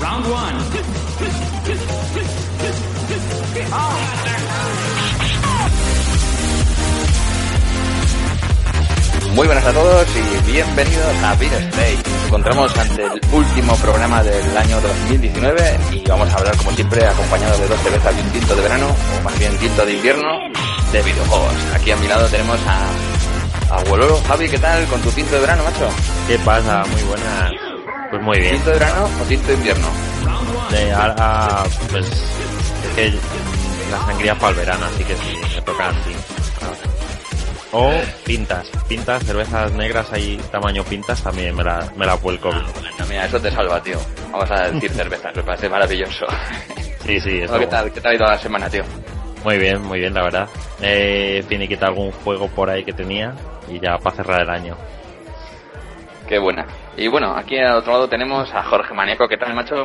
Round one. Ah. Muy buenas a todos y bienvenidos a Beer Stay. Nos encontramos ante el último programa del año 2019 y vamos a hablar como siempre acompañados de dos cervezas y un tinto de verano, o más bien tinto de invierno, de videojuegos. Aquí a mi lado tenemos a, a. Javi, ¿qué tal con tu tinto de verano, macho? ¿Qué pasa? Muy buenas. Pues muy bien. ¿Tinto de verano o tinto de invierno? De ahora, pues, es que la sangría para el verano, así que sí, me toca así. O pintas, pintas, cervezas negras ahí, tamaño pintas, también me la, me la vuelco. No, mira, eso te salva, tío. Vamos a decir cervezas, me parece maravilloso. Sí, sí, eso. ¿Qué tal? ¿Qué tal ha ido la semana, tío? Muy bien, muy bien, la verdad. Eh, finiquita algún juego por ahí que tenía y ya para cerrar el año. Qué buena. Y bueno, aquí al otro lado tenemos a Jorge Maníaco. ¿Qué tal, macho?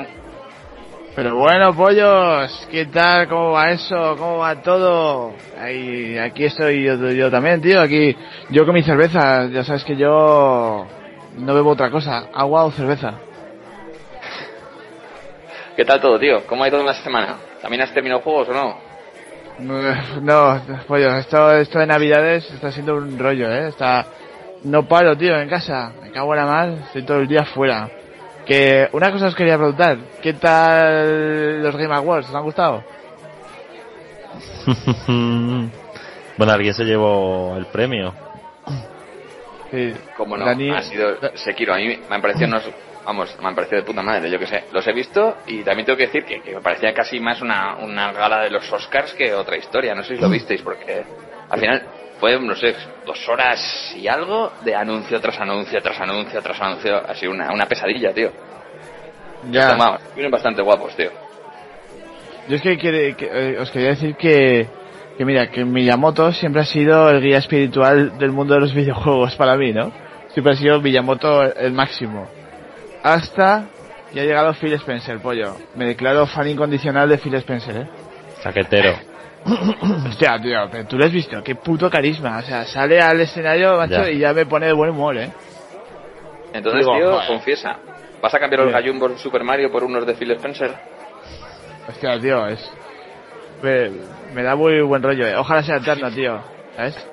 Pero bueno, pollos, ¿qué tal? ¿Cómo va eso? ¿Cómo va todo? Ahí, aquí estoy yo, yo también, tío. Aquí, yo con mi cerveza. Ya sabes que yo no bebo otra cosa, agua o cerveza. ¿Qué tal todo, tío? ¿Cómo ha ido la semana? ¿También has terminado juegos o no? No, pollos, esto, esto de Navidades está siendo un rollo, ¿eh? Está, no paro, tío, en casa. Me cago en la mal, estoy todo el día fuera. Que una cosa os quería preguntar, ¿qué tal los Game Awards? ¿Os han gustado? bueno, alguien se llevó el premio. Sí. Como no, Dani- ha sido Sekiro. A mí me han parecido unos, vamos, me han parecido de puta madre, yo que sé. Los he visto y también tengo que decir que, que me parecía casi más una, una gala de los Oscars que otra historia. No sé si lo visteis porque al final fue, no sé, dos horas y algo de anuncio tras anuncio, tras anuncio, tras anuncio. Así una, una pesadilla, tío. Ya. Vienen bastante guapos, tío. Yo es que, quiere- que, eh, os quería decir que, que mira, que Miyamoto siempre ha sido el guía espiritual del mundo de los videojuegos para mí, ¿no? Siempre ha sido Miyamoto el, máximo. Hasta que ha llegado Phil Spencer, pollo. Me declaro fan incondicional de Phil Spencer, ¿eh? Chaquetero. Hostia, tío, pero tú lo has visto, qué puto carisma. O sea, sale al escenario, macho, Ya. y ya me pone de buen humor, ¿eh? Entonces, Digo, tío, joder. confiesa. ¿Vas a cambiar los gallumbos Super Mario por unos de Phil Spencer? Hostia, tío, es... Me, me da muy buen rollo, ¿eh? Ojalá sea eterno, tío. ¿Sabes?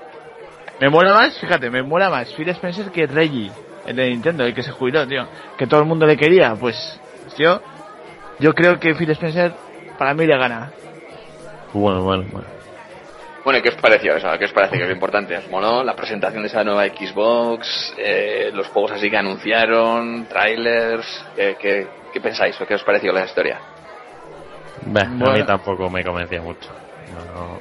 Me mola más, fíjate, me mola más Phil Spencer que Reggie, el de Nintendo, el que se jubiló, tío. Que todo el mundo le quería, pues... Tío, yo creo que Phil Spencer para mí le gana. Bueno, bueno, bueno. Bueno, ¿y qué os pareció eso? ¿Qué os parece que es lo importante? ¿Os moló la presentación de esa nueva Xbox? Eh, los juegos así que anunciaron, trailers, ¿qué, qué, qué pensáis o qué os pareció la historia? Bah, A mí Bueno. tampoco me convencía mucho. No,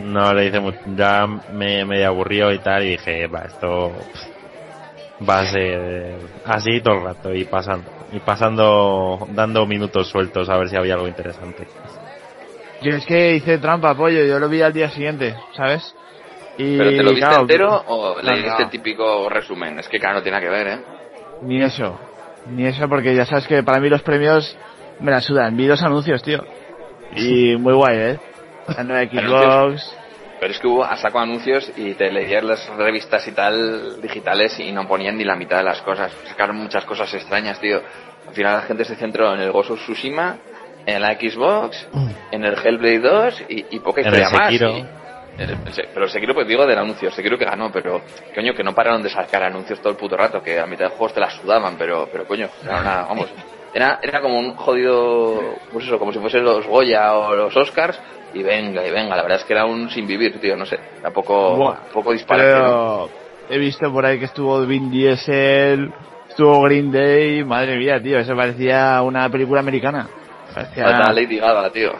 no le hice mucho. Ya me, me aburrió y tal y dije, va, esto pff, va a ser así todo el rato y pasando. Y pasando, dando minutos sueltos a ver si había algo interesante. Yo es que hice trampa, pollo, yo lo vi al día siguiente, ¿sabes? Y, ¿Pero te lo viste claro, entero o no. el típico resumen? Es que claro, no tiene nada que ver, ¿eh? Ni eso. Ni eso, porque ya sabes que para mí los premios me la sudan. Vi dos anuncios, tío. Y muy guay, ¿eh? La nueva Xbox. Pero es que hubo a saco anuncios y te leías las revistas y tal digitales y no ponían ni la mitad de las cosas. Sacaron muchas cosas extrañas, tío. Al final la gente se centró en el of Tsushima, en la Xbox, en el Hellblade 2 y, y poca En historia el más. Y- el- el Se- pero Sekiro, pues digo del anuncio, Sekiro que ganó, pero coño, que no pararon de sacar anuncios todo el puto rato, que a mitad de juegos te la sudaban, pero, pero coño, era una, vamos, Era, era como un jodido, pues eso, como si fuesen los Goya o los Oscars, y venga, y venga, la verdad es que era un sin vivir, tío, no sé, era poco, Buah, poco disparate, he visto por ahí que estuvo Vin Diesel, estuvo Green Day, madre mía, tío, eso parecía una película americana. Parecía... Falta Lady Gaga, tío.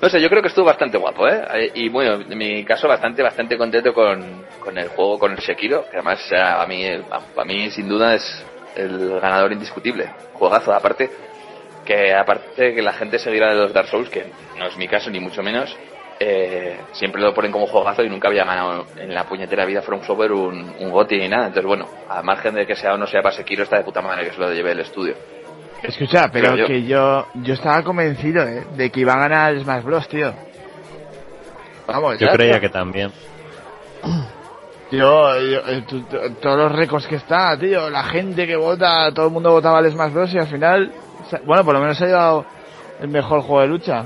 No sé, yo creo que estuvo bastante guapo, ¿eh? Y bueno, en mi caso bastante, bastante contento con, con el juego, con el Sekiro, que además eh, a mí, a mí sin duda es el ganador indiscutible. Juegazo, aparte, que aparte que la gente seguirá de los Dark Souls, que no es mi caso ni mucho menos, eh, siempre lo ponen como juegazo y nunca había ganado en la puñetera vida From Software un, un GOTY ni nada. Entonces, bueno, a margen de que sea o no sea para Sekiro, está de puta madre que se lo lleve el estudio. Escucha, pero yo. que yo, yo estaba convencido, ¿eh? De que iba a ganar Smash Bros, tío. Vamos, Yo ya, creía tío. que también. Tío, yo- eh, todos los récords que está, tío, la gente que vota, todo el mundo votaba al Smash Bros y al final, bueno, por lo menos se ha llevado el mejor juego de lucha.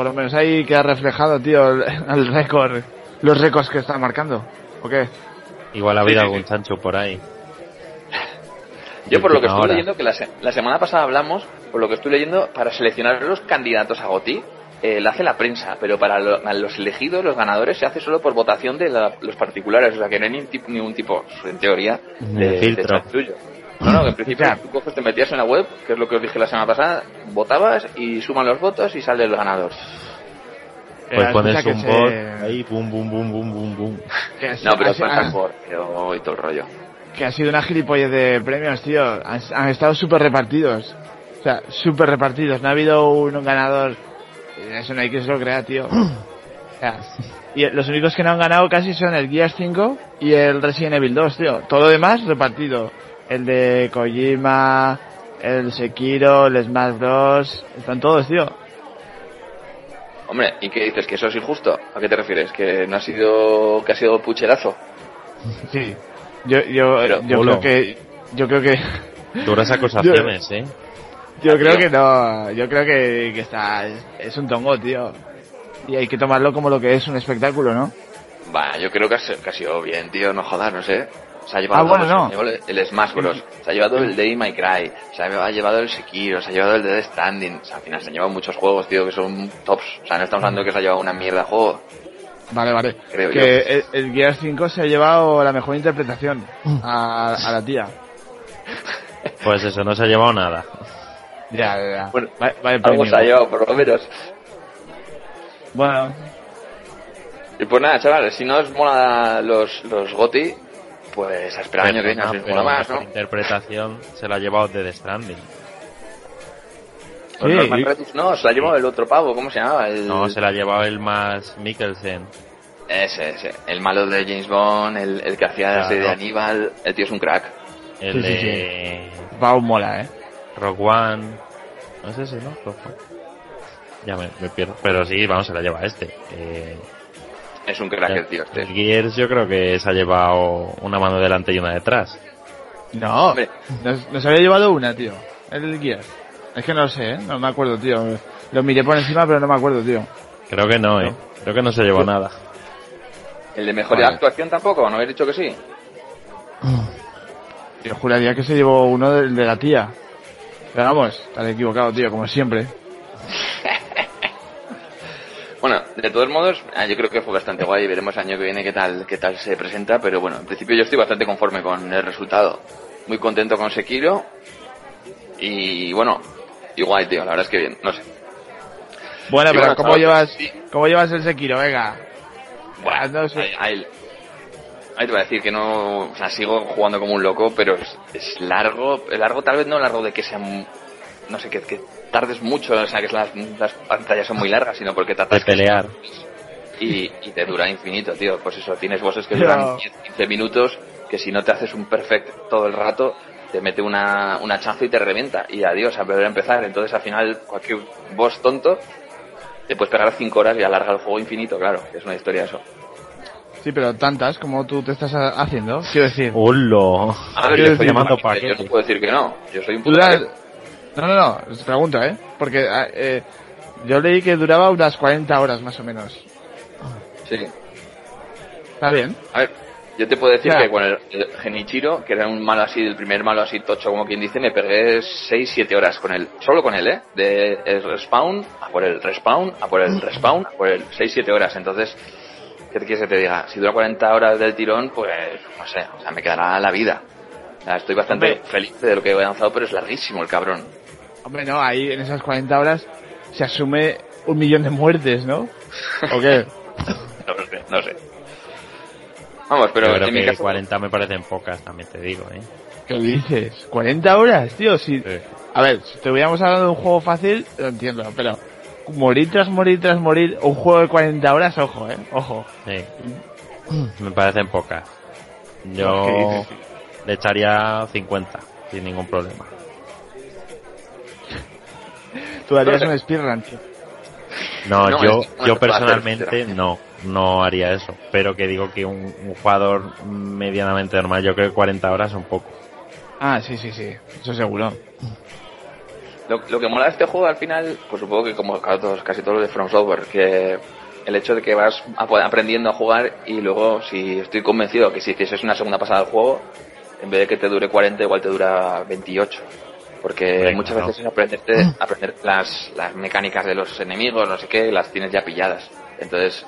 Por lo menos ahí queda reflejado, tío, el, el récord, los récords que está marcando. ¿O qué? Igual ha habido sí, algún sí. chancho por ahí. Yo por lo que hora. leyendo, que la, se- la semana pasada hablamos, por lo que estoy leyendo, para seleccionar los candidatos a GOTI, eh, la hace la prensa, pero para lo- a los elegidos, los ganadores, se hace solo por votación de la- los particulares, o sea que no hay ni tip- ningún tipo, en teoría, de, de filtro. de. No, no, que en principio tú coges, te metías en la web, que es lo que os dije la semana pasada, votabas y suman los votos y sale el ganador. Pues Eh, pones un bot se- ahí, bum, bum, bum, bum, bum, bum. que se- No, pero es ha- mejor, pero y todo el rollo. que ha sido una gilipollez de premios, tío. Han, han estado súper repartidos. O sea, súper repartidos. No ha habido un ganador. Eso no hay que se lo crea, tío. O sea, y los únicos que no han ganado casi son el Gears 5 y el Resident Evil 2, tío. Todo lo demás repartido. El de Kojima, el Sekiro, el Smash Bros. Están todos, tío. Hombre, ¿y qué dices? ¿Que eso es injusto? ¿A qué te refieres? ¿Que no ha sido, que ha sido pucherazo? Sí. Yo, yo, Pero, yo bolo. creo que, yo creo que, Duras acusaciones, ¿eh? Yo creo que no, yo creo que, que está, es, es un tongo, tío. Y hay que tomarlo como lo que es un espectáculo, ¿no? Va, yo creo que ha, sido- que ha sido bien, tío, no jodas, no sé. Se ha llevado, Ah, bueno, todo, no. se ha llevado el, Smash Bros. Se ha llevado el Day My Cry. Se ha llevado el Sekiro. Se ha llevado el Dead Standing. O sea, al final se han llevado muchos juegos, tío, que son tops. O sea, no estamos hablando de que se ha llevado una mierda de juego. Vale, vale. Creo que el, el Gear 5 se ha llevado la mejor interpretación a, a la tía. Pues eso, no se ha llevado nada. Ya, ya, ya. Bueno, vale, vale, Algo premio. se ha llevado, por lo menos. Bueno, Y pues nada, chavales, si no os mola los, los GOTI, pues a esperar el año que viene, mola más, ¿no? interpretación se la ha llevado de The Stranding. Pues Sí. Norman Reedus no, se la ha llevado el otro pavo, ¿cómo se llamaba? El... No, se la ha llevado el más Mikkelsen. Ese, ese. El malo de James Bond, el, el que hacía la serie de. Aníbal. El tío es un crack. El Sí, sí, de Pau mola, eh. Rock One. No es ese, ¿no? One. Ya me, me pierdo. Pero sí, vamos, se la lleva este. Eh, Es un crack el tío este. el Gears yo creo que se ha llevado una mano delante y una detrás. No, Hombre. nos, nos había llevado una, tío. El Gear. Es que no lo sé, ¿eh? No me acuerdo, tío. Lo miré por encima, pero no me acuerdo, tío. Creo que no, ¿eh? Creo que no se llevó nada. El de mejor Vale. actuación tampoco, ¿no habéis dicho que sí? Yo juraría que se llevó uno de, de la tía. Pero vamos, estaré equivocado, tío, como siempre. Bueno, de todos modos, ah, yo creo que fue bastante guay. Veremos el año que viene qué tal, qué tal se presenta. Pero bueno, en principio yo estoy bastante conforme con el resultado. Muy contento con Sekiro. Y bueno, y guay, tío. La verdad es que bien, no sé. Bueno, Y pero bueno, ¿cómo llevas, sí. cómo llevas el Sekiro? Venga. Buah, Ah, no sé. ahí, ahí- ahí te voy a decir que no, o sea, sigo jugando como un loco, pero es, es largo, largo tal vez no largo de que sea, no sé, que, que tardes mucho, o sea, que las, las pantallas son muy largas, sino porque te De pelear. y, y te dura infinito, tío. Pues eso, tienes bosses que duran 10, 15 minutos, que si no te haces un perfect todo el rato, te mete una, una chazo y te revienta. Y adiós, a volver a empezar. Entonces al final, cualquier boss tonto, te puedes pegar 5 horas y alarga el juego infinito, claro. Es una historia eso. Sí, pero tantas como tú te estás ha- haciendo. Quiero decir, ¡Hola! A ver, yo un llamando paquete, yo no puedo decir que no. Yo soy un puto. No, no, no, os pregunto, ¿eh? Porque ah, eh, yo leí que duraba unas 40 horas más o menos. Sí. ¿Está bien? A ver, Yo te puedo decir que con el, el Genichiro, que era un malo así, el primer malo así tocho, como quien dice, me pegué 6-7 horas con él. Solo con él, ¿eh? De el respawn a por el respawn, a por el respawn, a por el 6-7 horas. Entonces, ¿qué te quieres que te diga? Si dura 40 horas del tirón, pues no sé, o sea, me quedará la vida. Estoy bastante Hombre. feliz de lo que he avanzado, pero es larguísimo el cabrón. Hombre, no, ahí en esas 40 horas se asume un millón de muertes, ¿no? ¿O qué? No lo sé, no sé. Vamos, pero Yo creo en mi que caso... 40 me parecen pocas, también te digo, ¿eh? ¿Qué dices? ¿40 horas, tío? Si... Sí. A ver, si estuviéramos hablando de un juego fácil, lo entiendo, pero morir tras morir tras morir, un juego de 40 horas, ojo, eh, ojo. Sí. Me parecen pocas. ¿Qué Yo le echaría 50, sin ningún problema. Tú harías un speedrun, tío. No, No, yo, es- yo personalmente no, no haría eso. Pero que digo que un, un jugador medianamente normal, yo creo que 40 horas son poco. Ah, sí, sí, sí, eso seguro. Lo, lo que mola de este juego al final, pues supongo que como casi todos, los de From Software, que el hecho de que vas ap- aprendiendo a jugar y luego si estoy convencido que si hicieses una segunda pasada del juego, en vez de que te dure 40, igual te dura 28. Porque Venga, muchas ¿no? veces es aprenderte, aprender las, las mecánicas de los enemigos, no sé qué, las tienes ya pilladas. Entonces,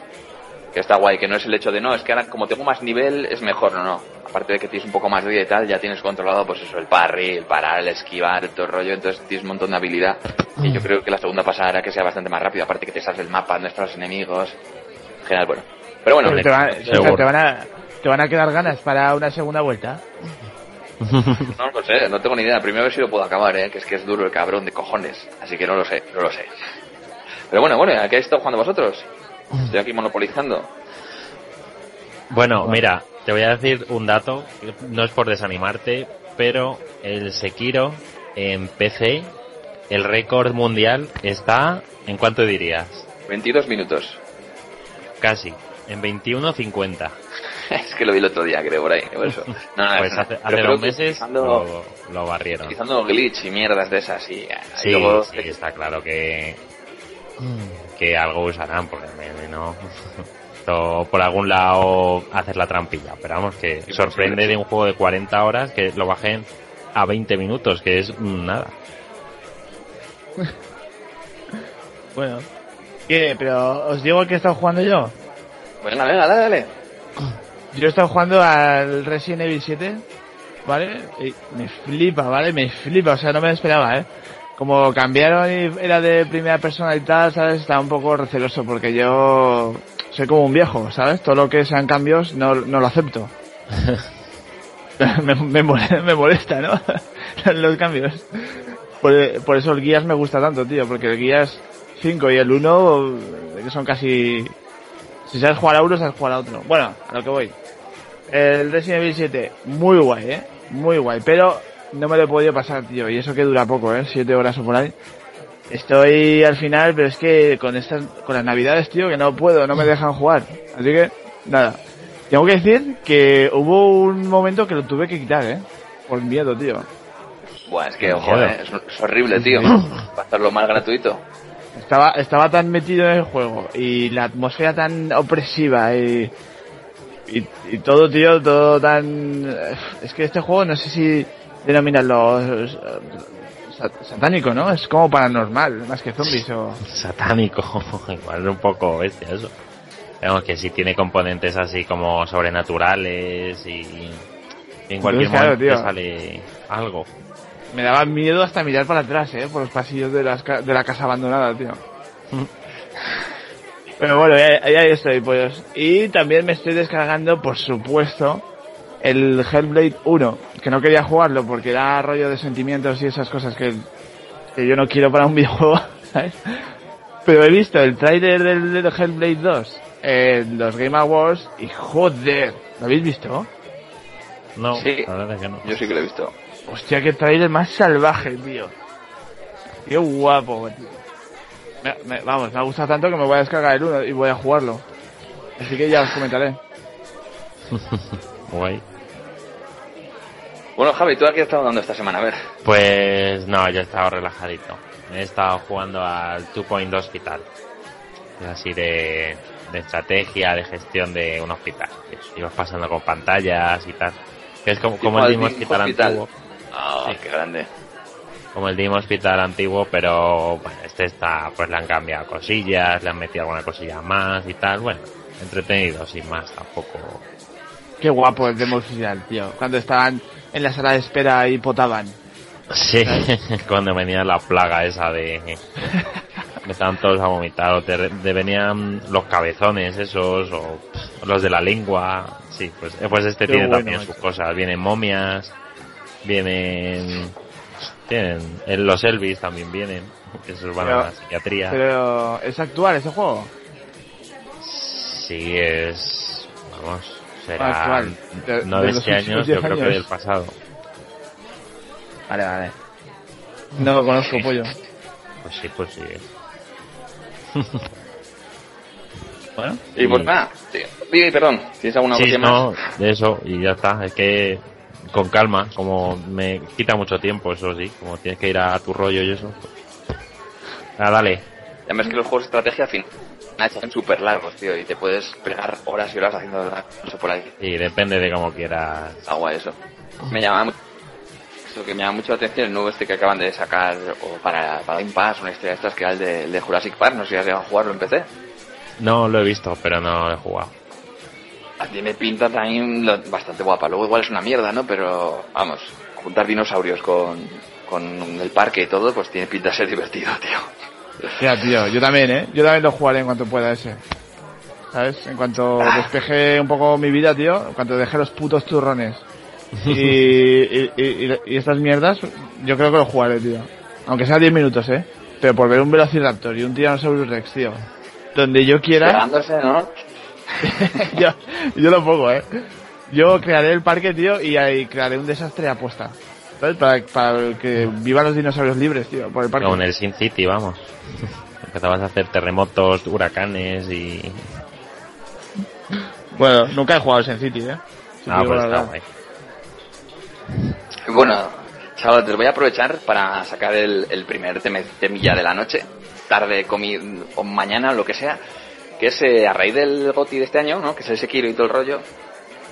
que está guay, que no es el hecho de no, es que ahora como tengo más nivel es mejor, no, no. Aparte de que tienes un poco más de vida y tal, ya tienes controlado pues eso, el parry, el parar, el esquivar, todo el rollo, entonces tienes un montón de habilidad. Y yo creo que la segunda pasada hará que sea bastante más rápido, aparte que te sabes el mapa, dónde están los enemigos. Genial, bueno. Pero bueno, Pero te van a, te van a quedar ganas para una segunda vuelta. no lo sé, no tengo ni idea. Primero a ver si lo puedo acabar, eh, que es que es duro el cabrón de cojones. Así que no lo sé, no lo sé. Pero bueno, bueno, ¿a qué estáis jugando vosotros? Estoy aquí monopolizando. Bueno, mira, te voy a decir un dato, no es por desanimarte, pero el Sekiro en PC, el récord mundial está, ¿en cuánto dirías? 22 minutos. Casi, en 21.50. es que lo vi el otro día, creo, por ahí. Por eso. No, no, Pues hace, dos meses lo, lo barrieron. utilizando glitch y mierdas de esas y, y Sí, luego sí, está claro que, que algo usarán, porque no... Por algún lado hacer la trampilla, pero vamos, que sorprende de un juego de 40 horas que lo bajen a 20 minutos, que es mm, nada. Bueno. ¿Qué? Pero os digo que he estado jugando yo. Venga, venga, dale, dale. Yo he estado jugando al Resident Evil 7, ¿vale? Y me flipa, ¿vale? Me flipa, o sea, no me lo esperaba, ¿eh? Como cambiaron y era de primera persona y tal, ¿sabes? Estaba un poco receloso porque yo soy como un viejo, ¿sabes? Todo lo que sean cambios no, no lo acepto. me, me, mole- me molesta, ¿no? Los cambios. Por, por eso el Guías me gusta tanto, tío, porque el Guías 5 y el 1 que son casi... Si sabes jugar a uno, sabes jugar a otro. Bueno, a lo que voy. El Resident Evil 7, muy guay, ¿eh? Muy guay, pero no me lo he podido pasar, tío. Y eso que dura poco, ¿eh? Siete horas o por ahí. Estoy al final, pero es que con estas, con las navidades, tío, que no puedo, no me dejan jugar. Así que, nada. Tengo que decir que hubo un momento que lo tuve que quitar, ¿eh? Por miedo, tío. Buah, es que, ojo, eh, es, horrible, tío. Va a hacerlo más gratuito. Estaba, estaba tan metido en el juego y la atmósfera tan opresiva y, y, y todo, tío, todo tan... Es que este juego no sé si denominarlo eh, sa- satánico, ¿no? Es como paranormal, más que zombies o... Satánico, igual es un poco bestia eso. Vemos que sí tiene componentes así como sobrenaturales y, y en cualquier momento sale algo. Me daba miedo hasta mirar para atrás, ¿eh? Por los pasillos de, las ca- de la casa abandonada, tío. Pero bueno, ahí, ahí ahí estoy, pues. Y también me estoy descargando, por supuesto, el Hellblade 1, que no quería jugarlo porque era rollo de sentimientos y esas cosas que, que yo no quiero para un videojuego, ¿sabes? Pero he visto el tráiler del, del Hellblade 2 en los Game Awards y joder, ¿lo habéis visto? No, Sí. la verdad es que no. Yo sí que lo he visto. Hostia, qué trailer más salvaje, tío. Qué guapo, tío. Me- me- vamos, me ha gustado tanto que me voy a descargar el 1 y voy a jugarlo. Así que ya os comentaré. Guay. Bueno, Javi, ¿tú a qué has estado dando esta semana? A ver. Pues no, yo he estado relajadito. He estado jugando al Two Point Hospital. Es así de, de estrategia, de gestión de un hospital. Ibas pasando con pantallas y tal. Que es como, como el Dim Hospital, antiguo. Ah, Sí. qué grande. Como el Dim Hospital antiguo, pero bueno, este está, pues le han cambiado cosillas, le han metido alguna cosilla más y tal. Bueno, entretenido, sin más, tampoco. Qué guapo el Demo Oficial, tío. Cuando estaban en la sala de espera y potaban. Sí, cuando venía la plaga esa de... Estaban todos a vomitar, o te, te venían los cabezones esos, o los de la lengua. Sí, pues, eh, pues este Qué tiene bueno, también sus cosas. Vienen momias, vienen... Tienen, en los Elvis también vienen, que esos van Pero- a la psiquiatría. Pero, ¿es actual ese juego? Sí, es... Vamos, será... Actual. De- no de este año, yo 10 creo que del pasado. Vale, vale. No lo conozco, pollo. Pues sí, pues sí. Bueno. Y pues nada, sí. Dime, perdón, ¿tienes alguna Sí, no, más? de eso, y ya está. Es que con calma, como me quita mucho tiempo, eso sí, como tienes que ir a tu rollo y eso. Ah, dale. Ya ves que los juegos de estrategia, al fin, son súper largos, tío, y te puedes pegar horas y horas haciendo eso por ahí. Y depende de cómo quieras. Agua eso. Me llama mu- Lo que me llama mucho la atención el nuevo este que acaban de sacar o para, para Game Pass, una historia de estas que era el de, el de Jurassic Park, no sé si has llegado a jugarlo en PC. No lo he visto, pero no lo he jugado. A ti me pinta también lo- bastante guapa. Luego igual es una mierda, ¿no? Pero vamos, juntar dinosaurios con, con el parque y todo, pues tiene pinta de ser divertido, tío. Ya, tío, yo también, ¿eh? Yo también lo jugaré en cuanto pueda ese. ¿Sabes? En cuanto despeje un poco mi vida, tío, en cuanto deje los putos turrones y, y, y- y estas mierdas, yo creo que lo jugaré, tío. Aunque sea 10 minutos, ¿eh? Pero por ver un Velociraptor y un Tyrannosaurus Rex, tío. Donde yo quiera, Pegándose, ¿no? yo, yo lo pongo, ¿eh? Yo crearé el parque, tío, y ahí crearé un desastre apuesta. ¿Sabes? Para, para que vivan los dinosaurios libres, tío, por el parque. Como en el Sin City, vamos. Empezabas a hacer terremotos, huracanes y... Bueno, nunca he jugado al Sin City, ¿eh? Si te Ah, pues está guay. Bueno, chavales, les voy a aprovechar para sacar el, el primer temilla de la noche, tarde, comi o mañana, o lo que sea, que es eh, a raíz del GOTI de este año, ¿no? Que es el Sekiro y todo el rollo.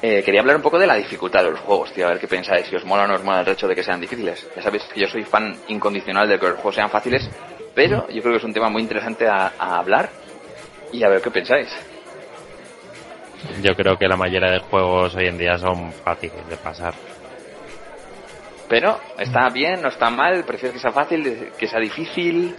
eh, quería hablar un poco de la dificultad de los juegos, tío, a ver qué pensáis, si os mola o no os mola el hecho de que sean difíciles. Ya sabéis que yo soy fan incondicional de que los juegos sean fáciles, pero yo creo que es un tema muy interesante a, a hablar y a ver qué pensáis. Yo creo que la mayoría de juegos hoy en día son fáciles de pasar. Pero, ¿está bien? ¿No está mal? ¿Prefieres que sea fácil? ¿Que sea difícil?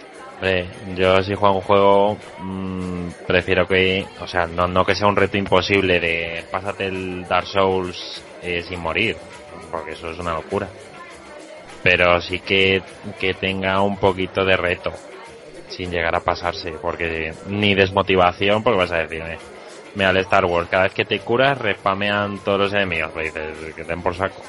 Yo si juego un juego mm, prefiero que, o sea, no, no que sea un reto imposible de pásate el Dark Souls eh, sin morir, porque eso es una locura. Pero sí que, que tenga un poquito de reto, sin llegar a pasarse, porque ni desmotivación, porque vas a decir, eh, mira el Star Wars, cada vez que te curas respamean todos los enemigos, pues que den por saco.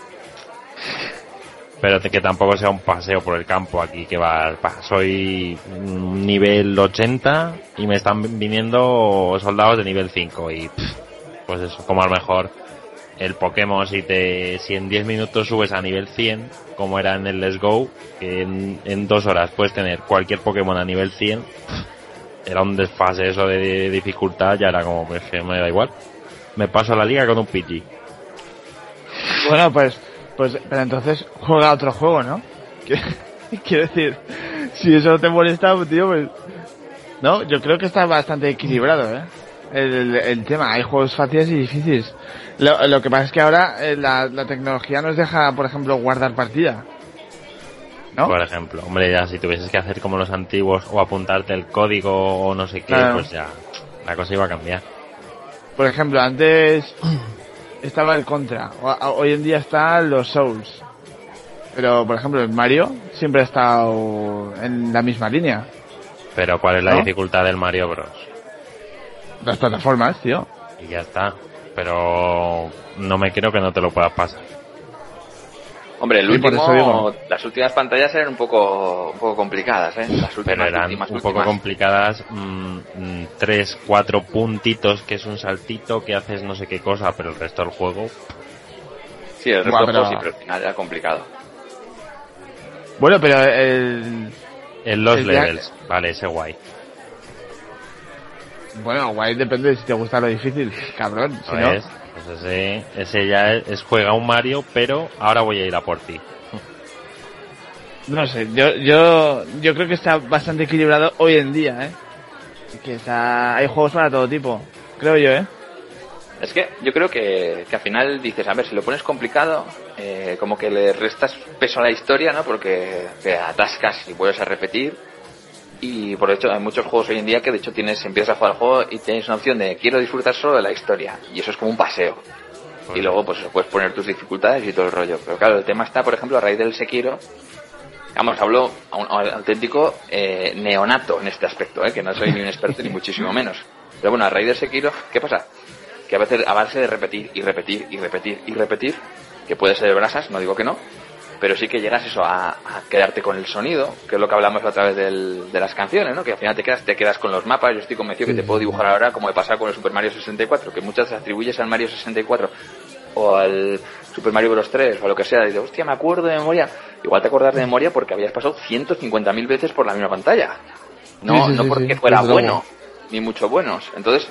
Pero que tampoco sea un paseo por el campo aquí que va, soy nivel 80 y me están viniendo soldados de nivel 5 y pues eso, como a lo mejor el Pokémon si te si en 10 minutos subes a nivel 100 como era en el Let's Go que en, en dos horas puedes tener cualquier Pokémon a nivel 100 pff, era un desfase eso de dificultad ya era como pues me da igual. Me paso la liga con un Pidgey. Bueno, pues, pues, pero entonces juega otro juego, ¿no? Qui- Quiero decir, si eso te molesta, tío, pues, no, yo creo que está bastante equilibrado, ¿eh? El, el tema, hay juegos fáciles y difíciles. Lo, lo que pasa es que ahora eh, la, la tecnología nos deja, por ejemplo, guardar partida. ¿No? Por ejemplo, hombre, ya si tuvieses que hacer como los antiguos o apuntarte el código o no sé qué, Claro. pues ya la cosa iba a cambiar. Por ejemplo, antes estaba el Contra, hoy en día están los Souls. Pero, por ejemplo, el Mario siempre ha estado en la misma línea. Pero ¿cuál es la ¿No? dificultad del Mario Bros? Las plataformas, tío. Y ya está. Pero no me creo que no te lo puedas pasar. Hombre, el Sí, por último, eso digo. las últimas pantallas eran un poco, un poco complicadas, ¿eh? Las últimas, Pero eran últimas, un poco últimas. complicadas, mm, mm, tres, cuatro puntitos, que es un saltito, que haces no sé qué cosa, pero el resto del juego, Sí, el resto del juego pero- sí, pero al final era complicado. Bueno, pero el... en los El levels, vale, ese guay. Bueno, guay depende de si te gusta lo difícil, cabrón. Si no, ¿Ves? Pues ese, ese ya es, es juega un Mario, pero ahora voy a ir a por ti. no sé, yo, yo, yo creo que está bastante equilibrado hoy en día, ¿eh? Que está, hay juegos para todo tipo, creo yo, ¿eh? Es que yo creo que, que al final dices, a ver, si lo pones complicado, eh, como que le restas peso a la historia, ¿no? Porque te atascas y vuelves a repetir. Y por hecho, hay muchos juegos hoy en día que de hecho tienes, empiezas a jugar al juego y tienes una opción de quiero disfrutar solo de la historia. Y eso es como un paseo. Y luego pues puedes poner tus dificultades y todo el rollo. Pero claro, el tema está, por ejemplo, a raíz del Sekiro. Vamos, hablo a un, a un auténtico eh, neonato en este aspecto, ¿eh? que no soy ni un experto ni muchísimo menos. Pero bueno, a raíz del Sekiro, ¿qué pasa? Que a veces a base de repetir y repetir y repetir y repetir, que puede ser de brasas, no digo que no, pero sí que llegas eso a, a quedarte con el sonido, que es lo que hablamos a través del- de las canciones, ¿no? Que al final te quedas, te quedas con los mapas. Yo estoy convencido que te puedo dibujar ahora como he pasado con el Super Mario 64, que muchas atribuyes al Mario 64 o al Super Mario Bros 3 o a lo que sea, y dices, hostia, me acuerdo de memoria. Igual te acordás de memoria porque habías pasado 150.000 veces por la misma pantalla. No, Sí, sí, no porque sí, fuera bueno, ni mucho buenos. Entonces,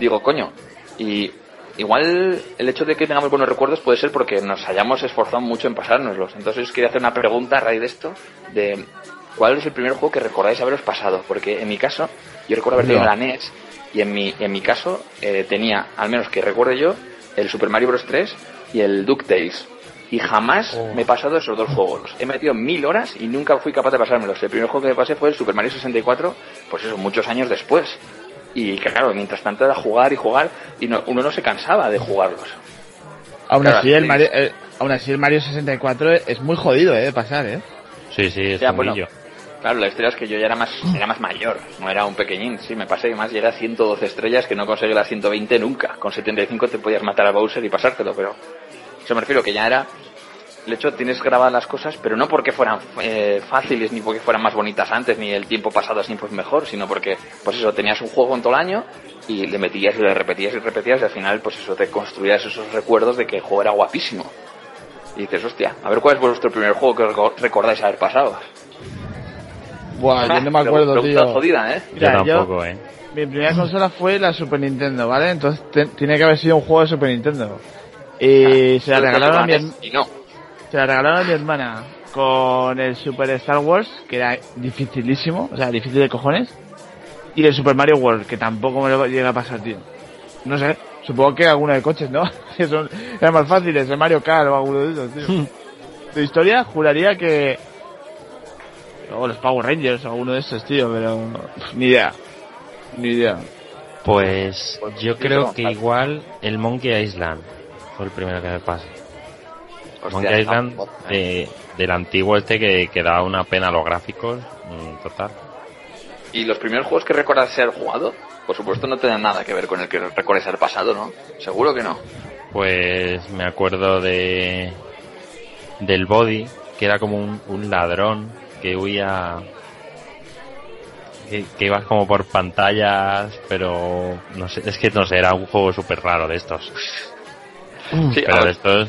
digo, coño, y igual el hecho de que tengamos buenos recuerdos puede ser porque nos hayamos esforzado mucho en pasárnoslos. Entonces, quería hacer una pregunta a raíz de esto, de cuál es el primer juego que recordáis haberos pasado. Porque en mi caso, yo recuerdo haber tenido No. la NES, y en mi, en mi caso eh, tenía, al menos que recuerde yo, el Super Mario Bros. 3 y el DuckTales. Y jamás Oh. me he pasado esos dos juegos. He metido mil horas y nunca fui capaz de pasármelos. El primer juego que me pasé fue el Super Mario 64, pues eso, muchos años después. Y claro, mientras tanto era jugar y jugar y no- uno no se cansaba de jugarlos. Aún Claro, así, el. Mario, eh, aún así el Mario 64 es muy jodido, ¿eh? De pasar, ¿eh? Sí, sí, es bueno. Claro, la historia es que yo ya era más, era más mayor, no era un pequeñín. Sí, me pasé más, llegué a 112 estrellas que no conseguí las 120 nunca. Con 75 te podías matar a Bowser y pasártelo, pero... Eso me refiero que ya era... El hecho, tienes grabadas las cosas, pero no porque fueran eh, fáciles, ni porque fueran más bonitas antes, ni el tiempo pasado siempre es mejor, sino porque, pues eso, tenías un juego en todo el año y le metías y le repetías y repetías y al final, pues eso, te construías esos recuerdos de que el juego era guapísimo. Y dices, hostia, a ver cuál es vuestro primer juego que reco- recordáis haber pasado. Buah, yo no me acuerdo, Pregunta tío. jodida, ¿eh? Yo tampoco, ¿eh? Mi primera consola fue la Super Nintendo, ¿vale? Entonces te- tiene que haber sido un juego de Super Nintendo. Y se la regalaron a mi, Y no. Se la regalaron a mi hermana con el Super Star Wars, que era dificilísimo, o sea, difícil de cojones. Y el Super Mario World, que tampoco me lo llega a pasar, tío. No sé, supongo que alguno de coches, ¿no? Que son, eran más fáciles, el Mario Kart o alguno de esos, tío. de historia, juraría que... O los Power Rangers o alguno de esos, tío, pero... pff, Ni idea. Ni idea. Pues Pues, yo creo que igual el Monkey Island fue el primero que me Hostia, Monkey Island no, de- del antiguo este que, que daba una pena a los gráficos, mm, total. Y los primeros juegos que recuerdas ser jugado, por supuesto no tienen nada que ver con el que recuerdes ser pasado, ¿no? Seguro que no. Pues me acuerdo de del Body, que era como un, un ladrón que huía que, que ibas como por pantallas, pero no sé, es que no sé, era un juego súper raro de estos. Sí, pero de estos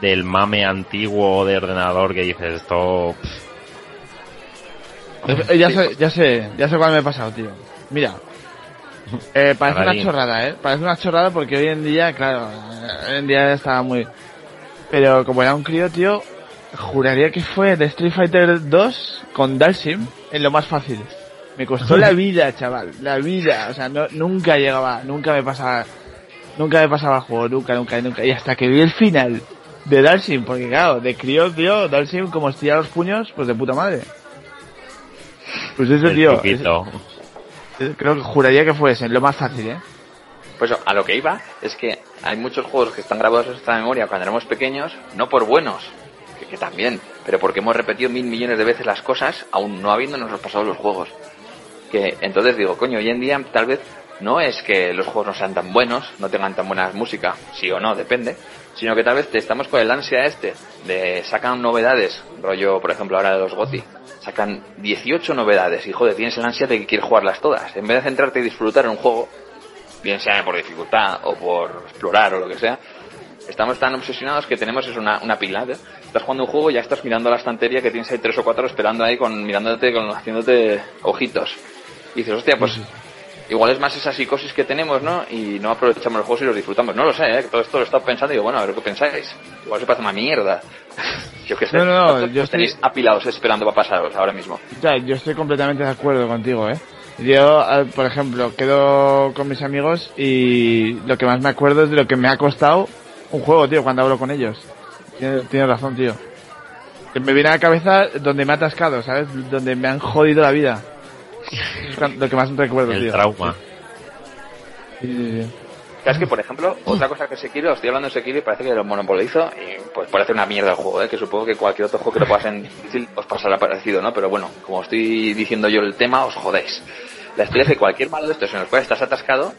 del mame antiguo de ordenador que dices esto Eh, Ya sé, ya sé, ya sé cuál me he pasado, tío. Mira. Eh, parece una chorrada, ¿eh? Parece una chorrada porque hoy en día, claro, eh, hoy en día estaba muy... Pero como era un crío, tío, juraría que fue de Street Fighter 2 con Dalsim en lo más fácil. Me costó la vida, chaval, la vida. O sea, no, nunca llegaba, nunca me pasaba, nunca me pasaba el juego, nunca, nunca, nunca. Y hasta que vi el final de Dalsim, porque claro, de crío, tío, Dalsim como estira los puños, pues de puta madre. Pues eso, el tío, es- creo que juraría que fue ese, lo más fácil, ¿eh? Pues a lo que iba es que hay muchos juegos que están grabados en nuestra memoria cuando éramos pequeños, no por buenos, que, que también, pero porque hemos repetido mil millones de veces las cosas, aún no habiéndonos pasado los juegos. Que entonces digo, coño, hoy en día tal vez no es que los juegos no sean tan buenos, no tengan tan buena música, sí o no, depende, sino que tal vez te estamos con el ansia este de sacan novedades, rollo, por ejemplo, ahora de los GOTY, sacan 18 novedades y joder, tienes el ansia de que quieres jugarlas todas. En vez de centrarte y disfrutar en un juego, bien sea por dificultad o por explorar o lo que sea, estamos tan obsesionados que tenemos es una, una pila. ¿eh? Estás jugando un juego y ya estás mirando la estantería que tienes ahí tres o cuatro esperando ahí con mirándote, con, haciéndote ojitos. Y dices, hostia, pues igual es más esa psicosis que tenemos, ¿no? Y no aprovechamos los juegos y los disfrutamos. No lo sé, ¿eh? Que todo esto lo he estado pensando y digo, bueno, a ver qué pensáis. Igual se parece una mierda. yo qué sé. No, no, no, ¿Cuántos yo estoy- tenéis apilados esperando para pasaros ahora mismo. Ya, yo estoy completamente de acuerdo contigo, ¿eh? Yo, eh, por ejemplo, quedo con mis amigos y lo que más me acuerdo es de lo que me ha costado un juego, tío, cuando hablo con ellos. Tienes, tienes razón, tío. Me viene a la cabeza donde me ha atascado, ¿sabes? Donde me han jodido la vida. Es lo que más recuerdo, El tío. trauma. Sí, sí, sí. Es que, por ejemplo, otra cosa que Sekiro, estoy hablando de Sekiro y parece que lo monopolizo y pues parece una mierda el juego, ¿eh? que supongo que cualquier otro juego que lo pasen difícil os pasará parecido, ¿no? Pero bueno, como estoy diciendo yo el tema, os jodéis. La historia es que cualquier malo de estos en los cuales estás atascado,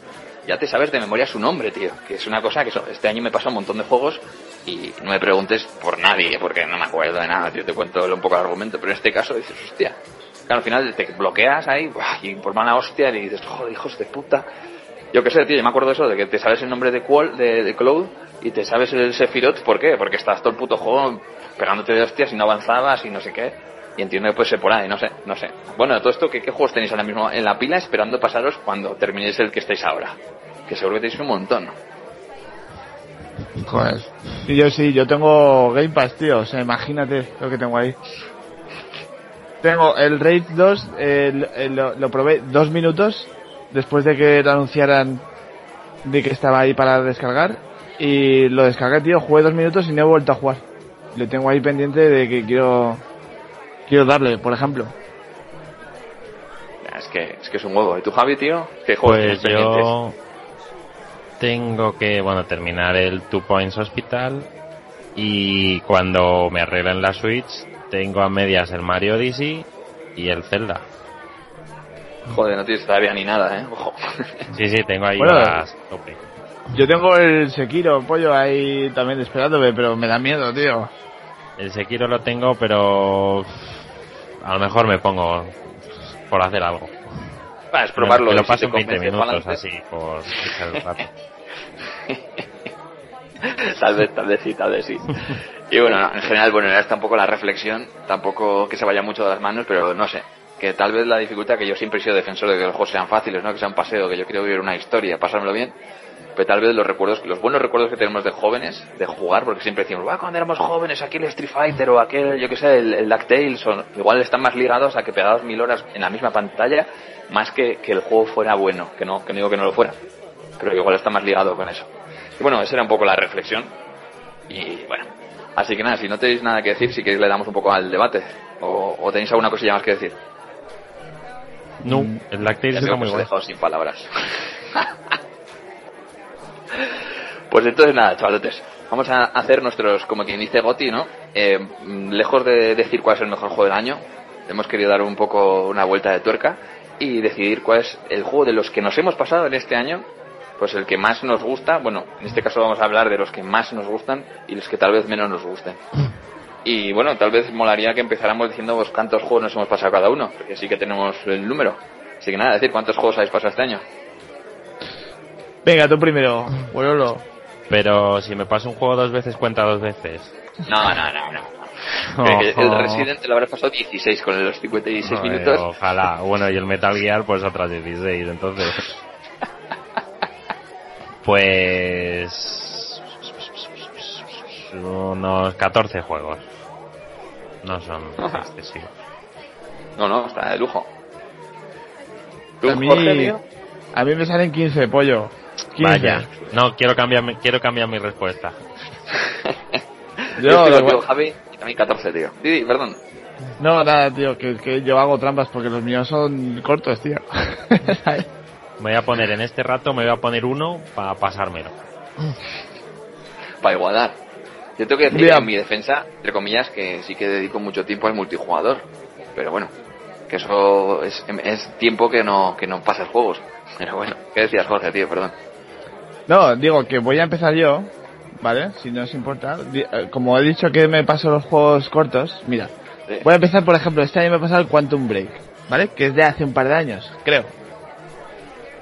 ya te sabes de memoria su nombre, tío. Que es una cosa que eso- este año me pasa un montón de juegos y no me preguntes por nadie, porque no me acuerdo de nada, tío. Te cuento un poco el argumento, pero en este caso dices, hostia. Claro, al final te bloqueas ahí y por mala hostia y dices, joder, hijos de puta. Yo qué sé, tío, yo me acuerdo de eso, de que te sabes el nombre de Qual, de, de Cloud, y te sabes el Sephiroth, ¿por qué? Porque estás todo el puto juego pegándote de hostias y no avanzabas y no sé qué. Y entiendo que puede ser por ahí, no sé, no sé. Bueno, todo esto, ¿qué, qué juegos tenéis ahora mismo en la pila esperando pasaros cuando terminéis el que estáis ahora? Que seguro que tenéis un montón. Joder. Y yo sí, yo tengo Game Pass, tío. O sea, imagínate lo que tengo ahí. Tengo el Raid 2, el- el- lo, lo probé dos minutos después de que lo anunciaran de que estaba ahí para descargar. Y lo descargué, tío. Jugué dos minutos y no he vuelto a jugar. Le tengo ahí pendiente de que quiero quiero darle, por ejemplo. Es que, es que es un huevo. ¿Y tú, Javi, tío? ¿Qué juegos Pues tienes pendientes? yo tengo que, bueno, terminar el Two Points Hospital y cuando me arreglen la Switch tengo a medias el Mario Odyssey y el Zelda. Joder, no tienes todavía ni nada, ¿eh? Ojo. Sí, sí, tengo ahí Bueno. las tope. Yo tengo el Sekiro, pollo, ahí también esperándome, pero me da miedo, tío. El Sekiro lo tengo, pero a lo mejor me pongo por hacer algo. Va, es probarlo. Me lo si paso en 20 convence, minutos así, por echar el rato. tal vez, tal vez sí, tal vez sí. Y bueno, en general, bueno, era esta un poco la reflexión, tampoco que se vaya mucho de las manos, pero no sé, que tal vez la dificultad, que yo siempre he sido defensor de que los juegos sean fáciles, no que sea un paseo, que yo quiero vivir una historia, pasármelo bien, pero tal vez los recuerdos, los buenos recuerdos que tenemos de jóvenes, de jugar, porque siempre decimos, "Buah, cuando éramos jóvenes, aquel Street Fighter o aquel, yo que sé, el, el DuckTales, o- igual están más ligados a que pegados mil horas en la misma pantalla, más que que el juego fuera bueno, que no, que no digo que no lo fuera, pero igual está más ligado con eso. Y bueno, esa era un poco la reflexión. Y bueno, así que nada, si no tenéis nada que decir, si queréis le damos un poco al debate. O, o tenéis alguna cosilla más que decir. No, el Lactail Ya está muy bueno. dejado sin palabras. pues entonces nada, chavalotes. Vamos a hacer nuestros, como quien dice Goti, ¿no? Eh, mm, lejos de decir cuál es el mejor juego del año, hemos querido dar un poco una vuelta de tuerca y decidir cuál es el juego de los que nos hemos pasado en este año, pues el que más nos gusta. Bueno, en este caso vamos a hablar de los que más nos gustan y los que tal vez menos nos gusten. Y bueno, tal vez molaría que empezáramos diciendo pues, cuántos juegos nos hemos pasado cada uno, porque sí que tenemos el número. Así que nada, decir cuántos juegos habéis pasado este año. Venga, tú primero, Bololo. Pero si me paso un juego dos veces, cuenta dos veces. No, no, no, no. El Resident lo habrás pasado 16 con los 56 Joder, minutos. Ojalá. Bueno, y el Metal Gear, pues otras 16, entonces. Pues. Unos 14 juegos. No son excesivos. No, no, está de lujo. ¿Tú, A mí, Jorge, tío? a mí me salen 15, pollo. 15. Vaya. No, quiero cambiar, mi- quiero cambiar mi respuesta. Yo, Yo, contigo, igual. Javi, y también 14, tío. Didi, perdón. No, nada, tío, que, que yo hago trampas porque los míos son cortos, tío. Me voy a poner en este rato, me voy a poner uno para pasármelo. Para igualar. Yo tengo que decir Mira. en mi defensa, entre comillas, que sí que dedico mucho tiempo al multijugador. Pero bueno, que eso es, es tiempo que no, que no pasas juegos. Pero bueno, ¿qué decías, Jorge, tío? Perdón. no, digo que voy a empezar yo, ¿vale? Si no os importa. Eh, Como he dicho que me paso los juegos cortos, mira. Sí. Voy a empezar, por ejemplo, este año me he pasado el Quantum Break, ¿vale? Que es de hace un par de años, creo.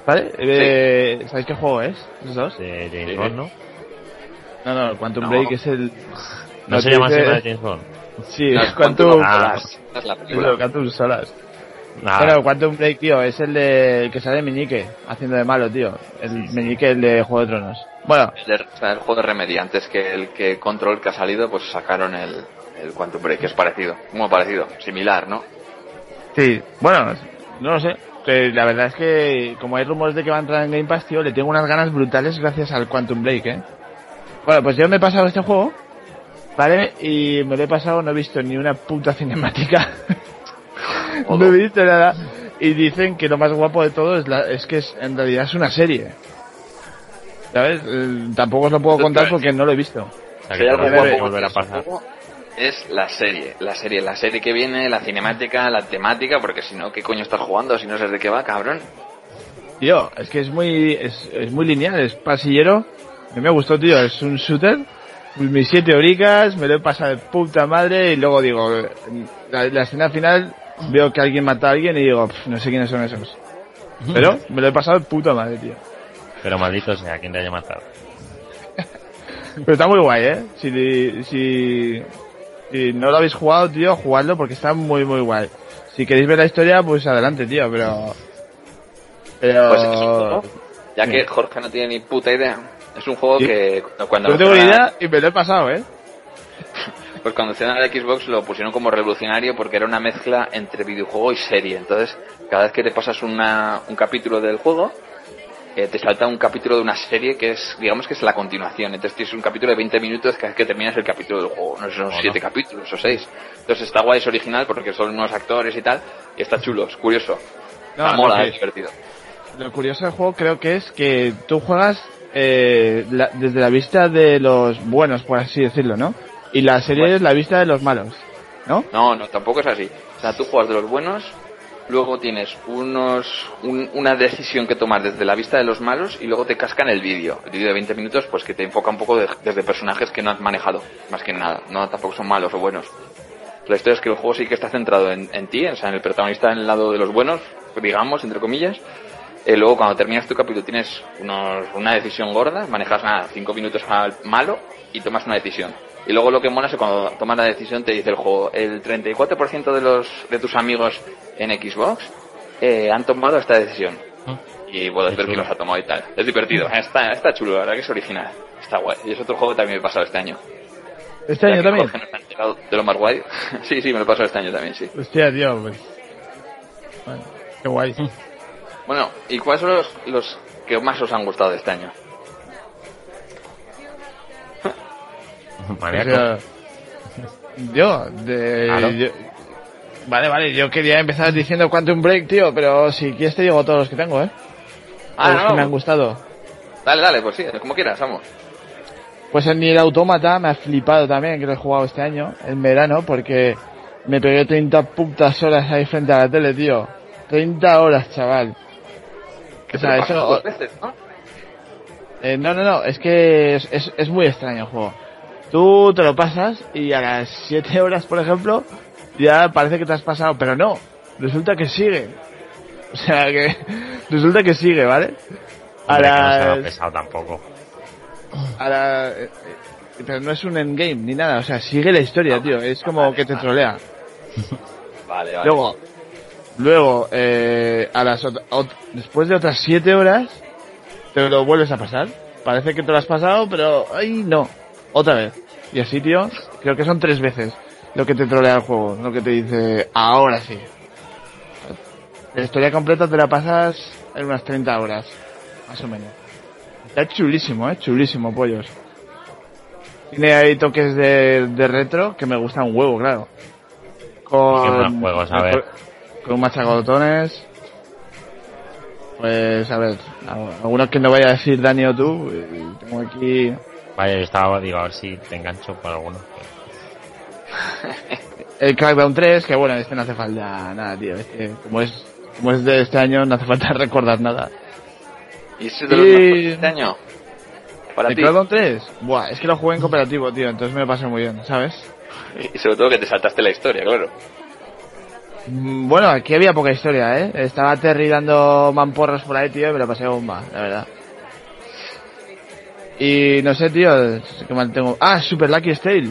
¿Vale? Eh, ¿Sabéis qué juego es? ¿Esos dos? De James Sí. Bond, ¿no? No, no, el Quantum No. Break es el... No se llama así de James Bond. Sí, No, es Quantum... Quantum Ah. Solace, esa es la película. Eso, Quantum Solas. Nada. Bueno, Quantum Break, tío, es el de el que sale Meñique haciendo de malo, tío. El Meñique, el de Juego de Tronos. Bueno, El, de- el juego de Remedy, antes que el que Control que ha salido, pues sacaron el, el Quantum Break, que es parecido. Muy parecido, similar, ¿no? sí, bueno, no lo sé. Que La verdad es que, como hay rumores de que va a entrar en Game Pass, tío, le tengo unas ganas brutales gracias al Quantum Break, eh. Bueno, pues yo me he pasado este juego, ¿vale? Y me lo he pasado, no he visto ni una puta cinemática. no he visto nada. Y dicen que lo más guapo de todo es, la, es que es, en realidad es una serie. ¿Sabes? Eh, tampoco os lo puedo contar porque no lo he visto. O sea, Si que hay algo guapo volver a pasar. juego, Es la serie, la serie, la serie que viene, la cinemática, la temática, porque si no, ¿qué coño estás jugando? Si no sabes de qué va, cabrón. Tío, es que es muy, es, es muy lineal, es pasillero. A mí me gustó, tío, es un shooter. Mis siete horicas, me lo he pasado de puta madre y luego digo, la, la escena final veo que alguien mata a alguien y digo, "Pf, no sé quiénes son esos. Pero me lo he pasado de puta madre, tío. Pero maldito sea quien te haya matado. Pero está muy guay, ¿eh? Si, si, si no lo habéis jugado, tío, jugadlo porque está muy, muy guay. Si queréis ver la historia, pues adelante, tío, pero... Pero... Pues es un juego, ya que Jorge no tiene ni puta idea, es un juego Sí. que cuando no tengo ni idea y me lo he pasado, ¿eh? Pues cuando hicieron el Xbox lo pusieron como revolucionario porque era una mezcla entre videojuego y serie. Entonces, cada vez que te pasas una, un capítulo del juego, eh, te salta un capítulo de una serie que es, digamos que es la continuación. Entonces tienes un capítulo de 20 minutos vez que terminas el capítulo del juego. No sé, son Hola. 7 capítulos o 6. Entonces está guay, es original porque son unos actores y tal. Y está chulo, es curioso. No, Está mola, que- es divertido. Lo curioso del juego creo que es que tú juegas eh, la- desde la vista de los buenos, por así decirlo, ¿no? Y la serie Bueno. es la vista de los malos, ¿no? No, no, tampoco es así. O sea, tú juegas de los buenos, luego tienes unos un- una decisión que tomar desde la vista de los malos y luego te cascan el vídeo. El vídeo de 20 minutos, pues que te enfoca un poco de- desde personajes que no has manejado, más que nada. No, tampoco son malos o buenos. La historia es que el juego sí que está centrado en, ti, o sea, en el protagonista en el lado de los buenos, digamos, entre comillas. Eh, luego, cuando terminas tu capítulo, tienes unos- una decisión gorda, manejas nada, 5 minutos al malo y tomas una decisión. Y luego lo que mola es que cuando tomas la decisión te dice el juego, el 34% de los de tus amigos en Xbox eh, han tomado esta decisión. Y puedes ver quién los ha tomado y tal. Es divertido, está, está chulo, la verdad que es original. Está guay. Y es otro juego que también me he pasado este año. Este año también. No de lo más guay. sí, sí, me lo he pasado este año también, sí. Hostia, tío, pues... Bueno, qué guay. Bueno, ¿y cuáles son los, los que más os han gustado de este año? Maníaco. Yo, de... Yo- Vale, vale, yo quería empezar diciendo Quantum Break, tío, pero si quieres te digo todos los que tengo, ¿eh? Ah, los no. que me han gustado. Dale, dale, pues sí, como quieras, vamos. Pues el Nier Automata me ha flipado también, que lo he jugado este año, en verano, porque me pegué 30 putas horas ahí frente a la tele, tío. 30 horas, chaval. Que O sea, eso- dos veces, ¿no? Eh, no, no, no, es que es, es, es muy extraño el juego. Tú te lo pasas y a las 7 horas, por ejemplo, ya parece que te has pasado, pero no, resulta que sigue. O sea que resulta que sigue, ¿vale? A Hombre, que no las, pesado tampoco. a la, eh, eh, pero no es un endgame ni nada, o sea, sigue la historia, tío, es como que te trolea. Vale, vale. Luego, luego, eh, a las después de otras 7 horas, te lo vuelves a pasar. Parece que te lo has pasado, pero ay no, otra vez. Y así, tío, creo que son tres veces lo que te trolea el juego, lo que te dice ahora sí. La historia completa te la pasas en unas 30 horas, más o menos. Está chulísimo, eh, chulísimo, pollos. Tiene ahí toques de, de retro que me gustan un huevo, claro. Con, ¿Qué más juegos? A ver. con un machacotones. Pues, a ver, algunos que no vaya a decir Dani o tú, tengo aquí Vaya, yo estaba, digo, a ver si te engancho por alguno. el Crackdown 3, que bueno, este no hace falta nada, tío. Este, como es como es de este año, no hace falta recordar nada. ¿Y ese es de los Y- de este año? Para ¿El ti. Crackdown 3? Buah, es que lo jugué en cooperativo, tío, entonces me lo pasé muy bien, ¿sabes? Y sobre todo que te saltaste la historia, claro. Mm, Bueno, aquí había poca historia, ¿eh? Estaba Terry dando mamporros por ahí, tío, y me lo pasé bomba, la verdad. Y no sé, tío, ¿qué mal tengo? Ah, Super Lucky Stale.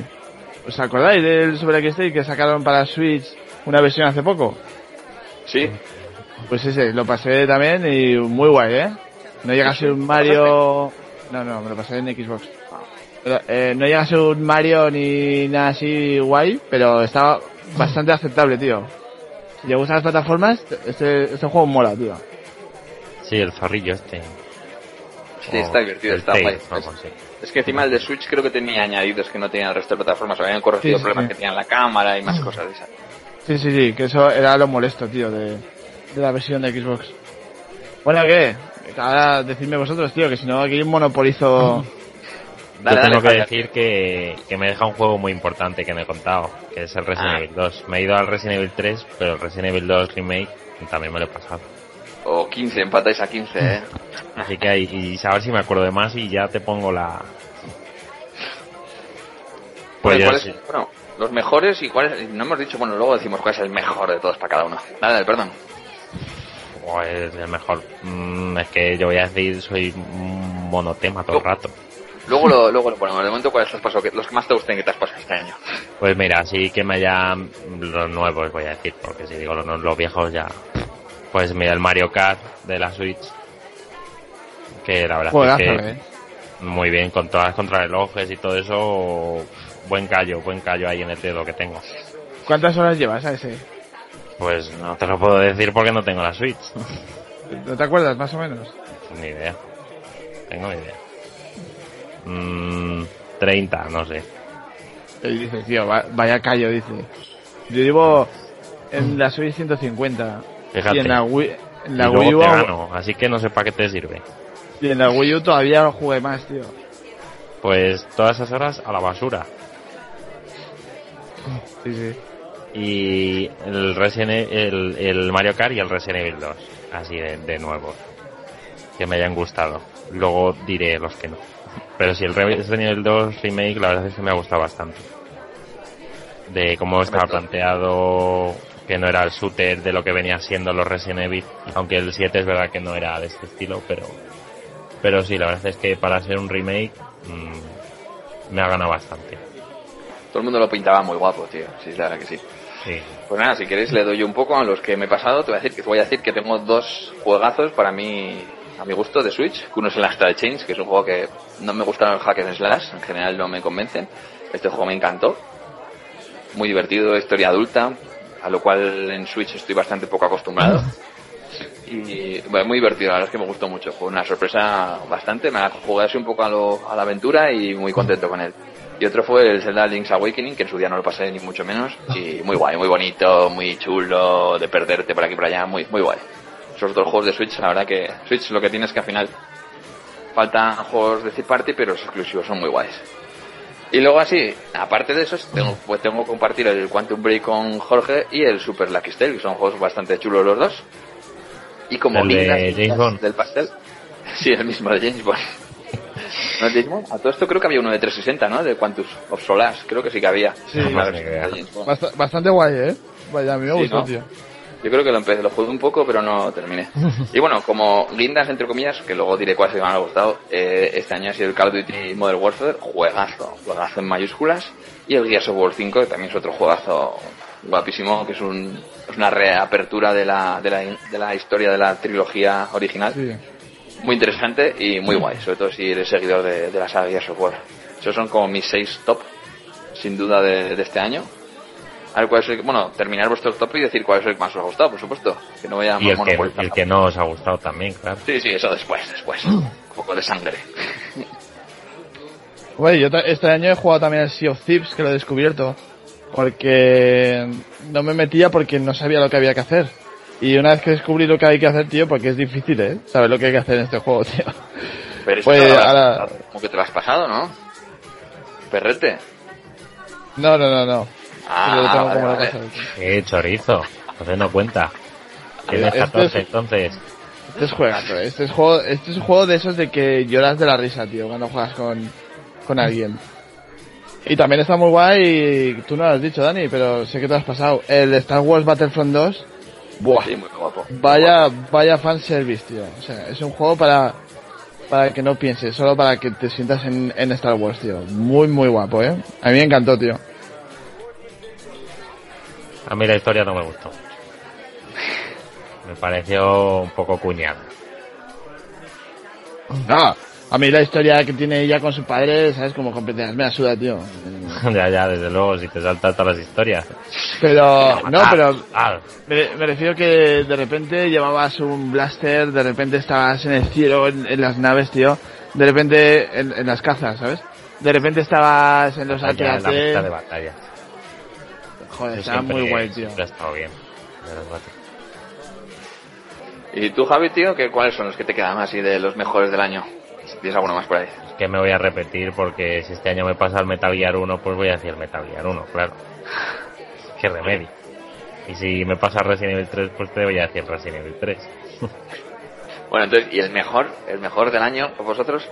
¿Os acordáis del Super Lucky Stale que sacaron para Switch una versión hace poco? Sí, Pues ese, lo pasé también y muy guay, ¿eh? No llega a ser un Mario... No, no, me lo pasé en Xbox. Pero, eh, no llega a ser un Mario ni nada así guay, pero estaba bastante aceptable, tío. Si te gustan las plataformas, este, este juego mola, tío. Sí, el zorrillo este. Sí, está divertido, está guay. Es que encima el de Switch creo que tenía añadidos que no tenía el resto de plataformas. Habían corregido Sí, sí, problemas sí. que tenían la cámara y más cosas de esas. Sí, sí, sí, que eso era lo molesto, tío, de, de la versión de Xbox. Bueno, ¿qué? Ahora decidme vosotros, tío, que si no aquí monopolizo... Dale, Yo dale, tengo que decir que, que me deja un juego muy importante que no he contado, que es el Resident Ah. Evil 2. Me he ido al Resident Evil 3, pero el Resident Evil 2 Remake también me lo he pasado. O 15, empatáis a 15, ¿eh? Así que ahí, y a ver si me acuerdo de más y ya te pongo la... Pues Bueno, yo ¿cuáles- sí. bueno, los mejores y cuáles... No hemos dicho, bueno, luego decimos cuál es el mejor de todos para cada uno. Dale, dale, perdón. Pues el mejor. Mm, es que yo voy a decir, soy un monotema todo el rato. Luego lo, luego lo ponemos. De momento, ¿cuáles te has pasado? Que- Los que más te gusten que te has pasado este año. Pues mira, sí que me hayan los nuevos, voy a decir, porque si digo los, los viejos ya. Pues mira, el Mario Kart de la Switch. Que la verdad es que eh. muy bien, con todas las contrarrelojes y todo eso. Buen callo, buen callo ahí en el dedo que tengo. ¿Cuántas horas llevas a ese? Pues no te lo puedo decir porque no tengo la Switch. ¿No te acuerdas, más o menos? Ni idea. Tengo ni idea. Mm, 30, no sé. Y dice, tío, va- vaya callo, dice. Yo llevo en la Switch 150. Fíjate. Y en la Wii, en la y Wii U, te gano, así que no sé para qué te sirve. y en la Wii U todavía no jugué más, tío. Pues todas esas horas a la basura. Sí, sí. Y el, Resident E- el, el Mario Kart y el Resident Evil 2, así de, de nuevo. Que me hayan gustado. Luego diré los que no. Pero si el Resident Evil 2 Remake, la verdad es que me ha gustado bastante. De cómo estaba planteado, que no era el shooter de lo que venía siendo los Resident Evil. Aunque el 7 es verdad que no era de este estilo, pero. Pero sí, la verdad es que para ser un remake, mm, me ha ganado bastante. Todo el mundo lo pintaba muy guapo, tío. Sí, la verdad que sí. Sí. Pues nada, si queréis le doy un poco a los que me he pasado. Te voy a decir que, te voy a decir que tengo dos juegazos para mí, a mi gusto, de Switch. Que uno es el Astral Chains, que es un juego que no me gustan los hack and slash, en general no me convencen. Este juego me encantó. Muy divertido, historia adulta, a lo cual en Switch estoy bastante poco acostumbrado. Y bueno, muy divertido, la verdad es que me gustó mucho. Fue una sorpresa bastante, me jugué así un poco a, lo- a la aventura y muy contento con él. Y otro fue el Zelda Link's Awakening, que en su día no lo pasé ni mucho menos. Y muy guay, muy bonito, muy chulo, de perderte por aquí y por allá, muy, muy guay. Esos otros juegos de Switch, la verdad que Switch lo que tiene es que al final faltan juegos de third party, pero los exclusivos son muy guays. Y luego así, aparte de esos, tengo, pues tengo que compartir el Quantum Break con Jorge y el Super Lucky Tale, que son juegos bastante chulos los dos. Y como ¿El de James Bond? del pastel, sí, el mismo de James Bond. ¿No es James Bond? A todo esto creo que había uno de 360, ¿no? De Quantus of Solace, creo que sí que había. Sí. No. Bast- bastante guay, ¿eh? Vaya, a mí me Sí, gustó, ¿no? tío. Yo creo que lo empecé, lo jugué un poco, pero no terminé. Y bueno, como guindas, entre comillas, que luego diré cuáles me han gustado, eh, este año ha sido el Call of Duty Modern Warfare, juegazo, juegazo en mayúsculas, y el Gears of War 5, que también es otro juegazo guapísimo, que es, un, es una reapertura de la, de, la, de la historia de la trilogía original. Sí. Muy interesante y muy guay, sobre todo si eres seguidor de, de la saga Gears of War. Esos son como mis seis top, sin duda, de, de este año. A ver cuál es el, bueno, terminar vuestro top y decir cuál es el que más os ha gustado, por supuesto. Que no voy a Y el que, el que no os ha gustado también, claro. Sí, sí, eso después, después. Un poco de sangre. Bueno, yo este año he jugado también al Sea of Thieves, que lo he descubierto. Porque no me metía porque no sabía lo que había que hacer. Y una vez que descubrí lo que hay que hacer, tío, porque es difícil, ¿eh? Saber lo que hay que hacer en este juego, tío. Pero eso Pues, te lo habrás ahora- como que te lo has pasado, ¿no? Perrete. No, no, no, no. Ah, Pero lo tengo vale, como la vale. cosa, tío. Eh, chorizo. Entonces no cuenta. Tienes Este es- 14, entonces. Este es juegazo, ¿eh? este es juego, este es un juego de esos de que lloras de la risa, tío, cuando juegas con, con alguien. Y también está muy guay, y tú no lo has dicho, Dani, pero sé que te lo has pasado. El Star Wars Battlefront 2, buah, Sí, muy guapo. vaya, vaya fanservice, tío. O sea, es un juego para, para que no pienses, solo para que te sientas en, en Star Wars, tío. Muy, muy guapo, eh. A mí me encantó, tío. A mí la historia no me gustó. Me pareció un poco cuñada. No, a mí la historia que tiene ella con su padre, ¿sabes? Como completamente me asuda, tío. ya, ya, desde luego, si te saltas todas las historias. Pero, no, Ah, pero ah, me, me refiero que de repente llevabas un blaster, de repente estabas en el cielo, en, en las naves, tío. De repente en, en las cazas, ¿sabes? De repente estabas en los ya, en la de AT-AT. batalla. Joder, estaba muy guay, tío. ha estado bien. ¿Y tú, Javi, tío, que cuáles son los que te quedan así de los mejores del año? Si tienes alguno más por ahí. Es que me voy a repetir porque si este año me pasa el Metal Gear 1, pues voy a decir Metal Gear 1, claro. Qué remedio. Y si me pasa Resident Evil 3, pues te voy a decir Resident Evil 3. Bueno, entonces, ¿y el mejor? ¿El mejor del año por vosotros?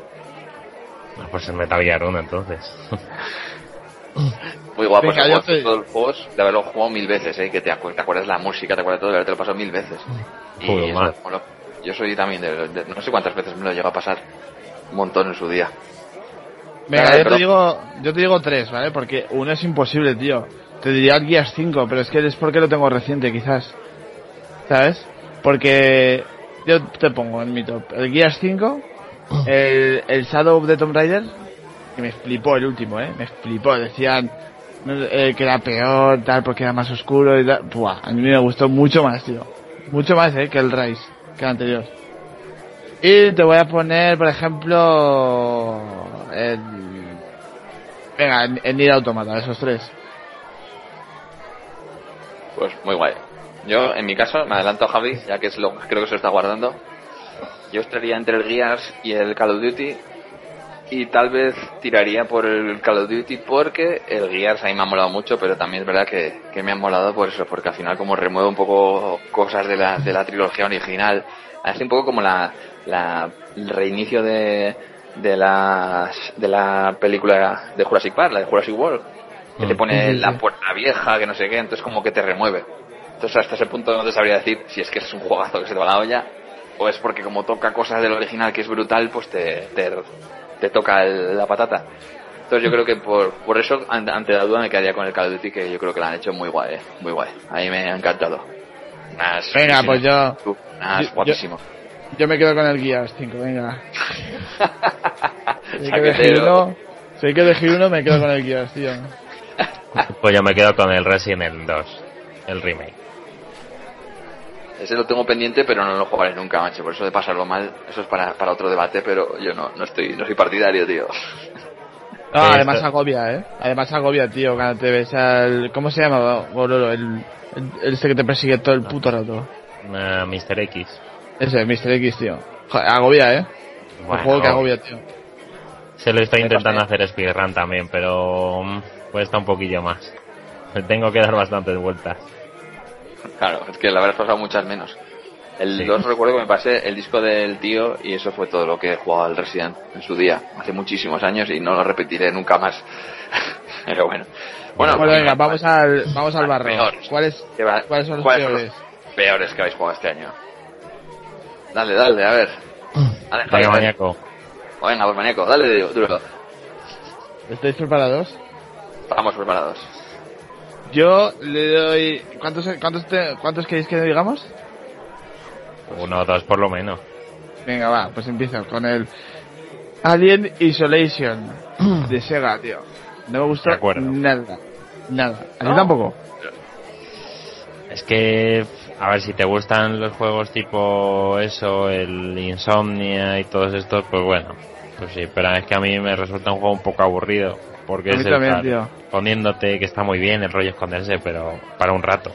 Pues el Metal Gear 1, entonces. Muy guapo, Venga, ese yo juego, te- todos los juegos de haberlo jugado mil veces, ¿eh? Que te, acu- te acuerdas la música, te acuerdas todo, de haberte lo pasado mil veces. Y Joder, eso, bueno, yo soy también de, de- no sé cuántas veces me lo llegó a pasar. Un montón en su día. Venga, yo pero- te digo, yo te digo tres, ¿vale? Porque uno es imposible, tío. Te diría el Gears 5, pero es que es porque lo tengo reciente, quizás. ¿Sabes? Porque yo te pongo en mi top el Gears 5, el, el Shadow of the Tomb Raider, que me flipó el último, ¿eh? Me flipó. Decían eh, que era peor, tal, porque era más oscuro y tal. Buah, a mí me gustó mucho más, tío. Mucho más, ¿eh? Que el Rise, que el anterior. Y te voy a poner, por ejemplo, el... Venga, en, Nier Automata, esos tres. Pues muy guay. Yo, en mi caso, me adelanto a Javi, ya que es lo creo que se lo está guardando. Yo estaría entre el Gears y el Call of Duty. Y tal vez tiraría por el Call of Duty porque el Gears a mí me ha molado mucho, pero también es verdad que, que me ha molado por eso, porque al final como remueve un poco cosas de la, de la trilogía original. Es un poco como la, la el reinicio de, de, las, de la película de Jurassic Park, la de Jurassic World, que te Mm. pone Sí, sí, la puerta vieja, que no sé qué, entonces como que te remueve. Entonces hasta ese punto no te sabría decir si es que es un juegazo que se te va la olla o es porque como toca cosas del original que es brutal, pues te, te, te toca el- la patata. Entonces yo creo que por, por eso, an- ante la duda, me quedaría con el Call of Duty, que yo creo que lo han hecho muy guay, eh, muy guay. A mí me ha encantado. Venga, pues yo... Uf, yo- guapísimo. Yo me quedo con el Gears 5, venga. Si hay que elegir uno, si hay que elegir uno, me quedo con el Gears, tío. Pues yo me quedo con el Resident Evil 2, el remake. Ese lo tengo pendiente, pero no lo jugaré nunca, macho. Por eso de pasarlo mal, eso es para, para otro debate, pero yo no, no estoy, no soy partidario, tío. No, Sí, además esto- agobia, ¿eh? Además agobia, tío, cuando te ves al... ¿Cómo se llama, Gororo? El, el, el este que te persigue todo el puto rato. Eh, Mr. X. Ese, Mr. X, tío. Joder, agobia, ¿eh? Bueno, el juego que agobia, tío. Se lo estoy intentando hacer speedrun también, pero mm, cuesta un poquillo más. Me tengo que dar bastantes vueltas. Claro, es que la habrás pasado muchas menos. El Sí. 2 recuerdo que me pasé el disco del tío y eso fue todo lo que he jugado al Resident en su día, hace muchísimos años y no lo repetiré nunca más. Pero bueno. Bueno, Bueno, venga, vamos al, vamos al. Peores. ¿Cuáles, ¿Qué va- ¿Cuáles son los cuáles peores? los peores que habéis jugado este año? Dale, dale, a ver. Dale, Venga, Javi, maníaco. Venga, pues maníaco, dale duro. ¿Estáis preparados? Estamos preparados. Yo le doy... ¿Cuántos, cuántos, te- cuántos queréis que digamos? Uno o dos por lo menos. Venga, va, pues empiezo con el Alien Isolation de Sega, tío. No me acuerdo. nada. Nada. ¿A ti ¿No? tampoco? Es que, a ver, si te gustan los juegos tipo eso, el Insomnia y todos estos, pues bueno. Pues sí, pero es que a mí me resulta un juego un poco aburrido. Porque A es también, tío. poniéndote que está muy bien el rollo esconderse, pero para un rato.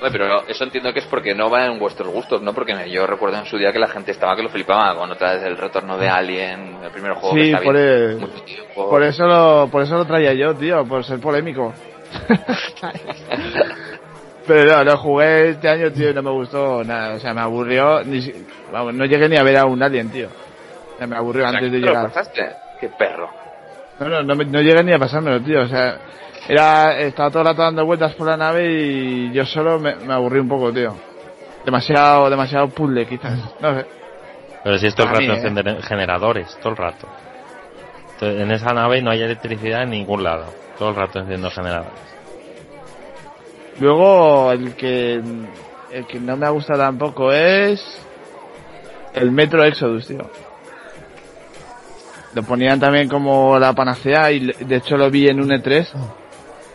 Oye, pero eso entiendo que es porque no va en vuestros gustos, ¿no? Porque yo recuerdo en su día que la gente estaba que lo flipaba con otra vez el retorno de Alien, el primer juego que Sí, está por, bien, el- mucho tiempo. por eso lo, por eso lo traía yo, tío, por ser polémico. Pero no, lo jugué este año, tío, y no me gustó nada. O sea, me aburrió. Ni, si- vamos, no llegué ni a ver a un alien, tío. O sea, me aburrió O sea, antes de ¿te lo llegar. pasaste? Qué perro. No, no, no, no llegué ni a pasármelo, tío. O sea, era, estaba todo el rato dando vueltas por la nave y yo solo me, me aburrí un poco, tío. Demasiado, demasiado puzzle, quizás. No sé. Pero si es todo el A mí, rato ¿eh? generadores, todo el rato. Entonces, en esa nave no hay electricidad en ningún lado. Todo el rato encendiendo generadores. Luego, el que, el que no me ha gustado tampoco es el Metro Exodus, tío. Lo ponían también como la panacea y de hecho lo vi en un E3.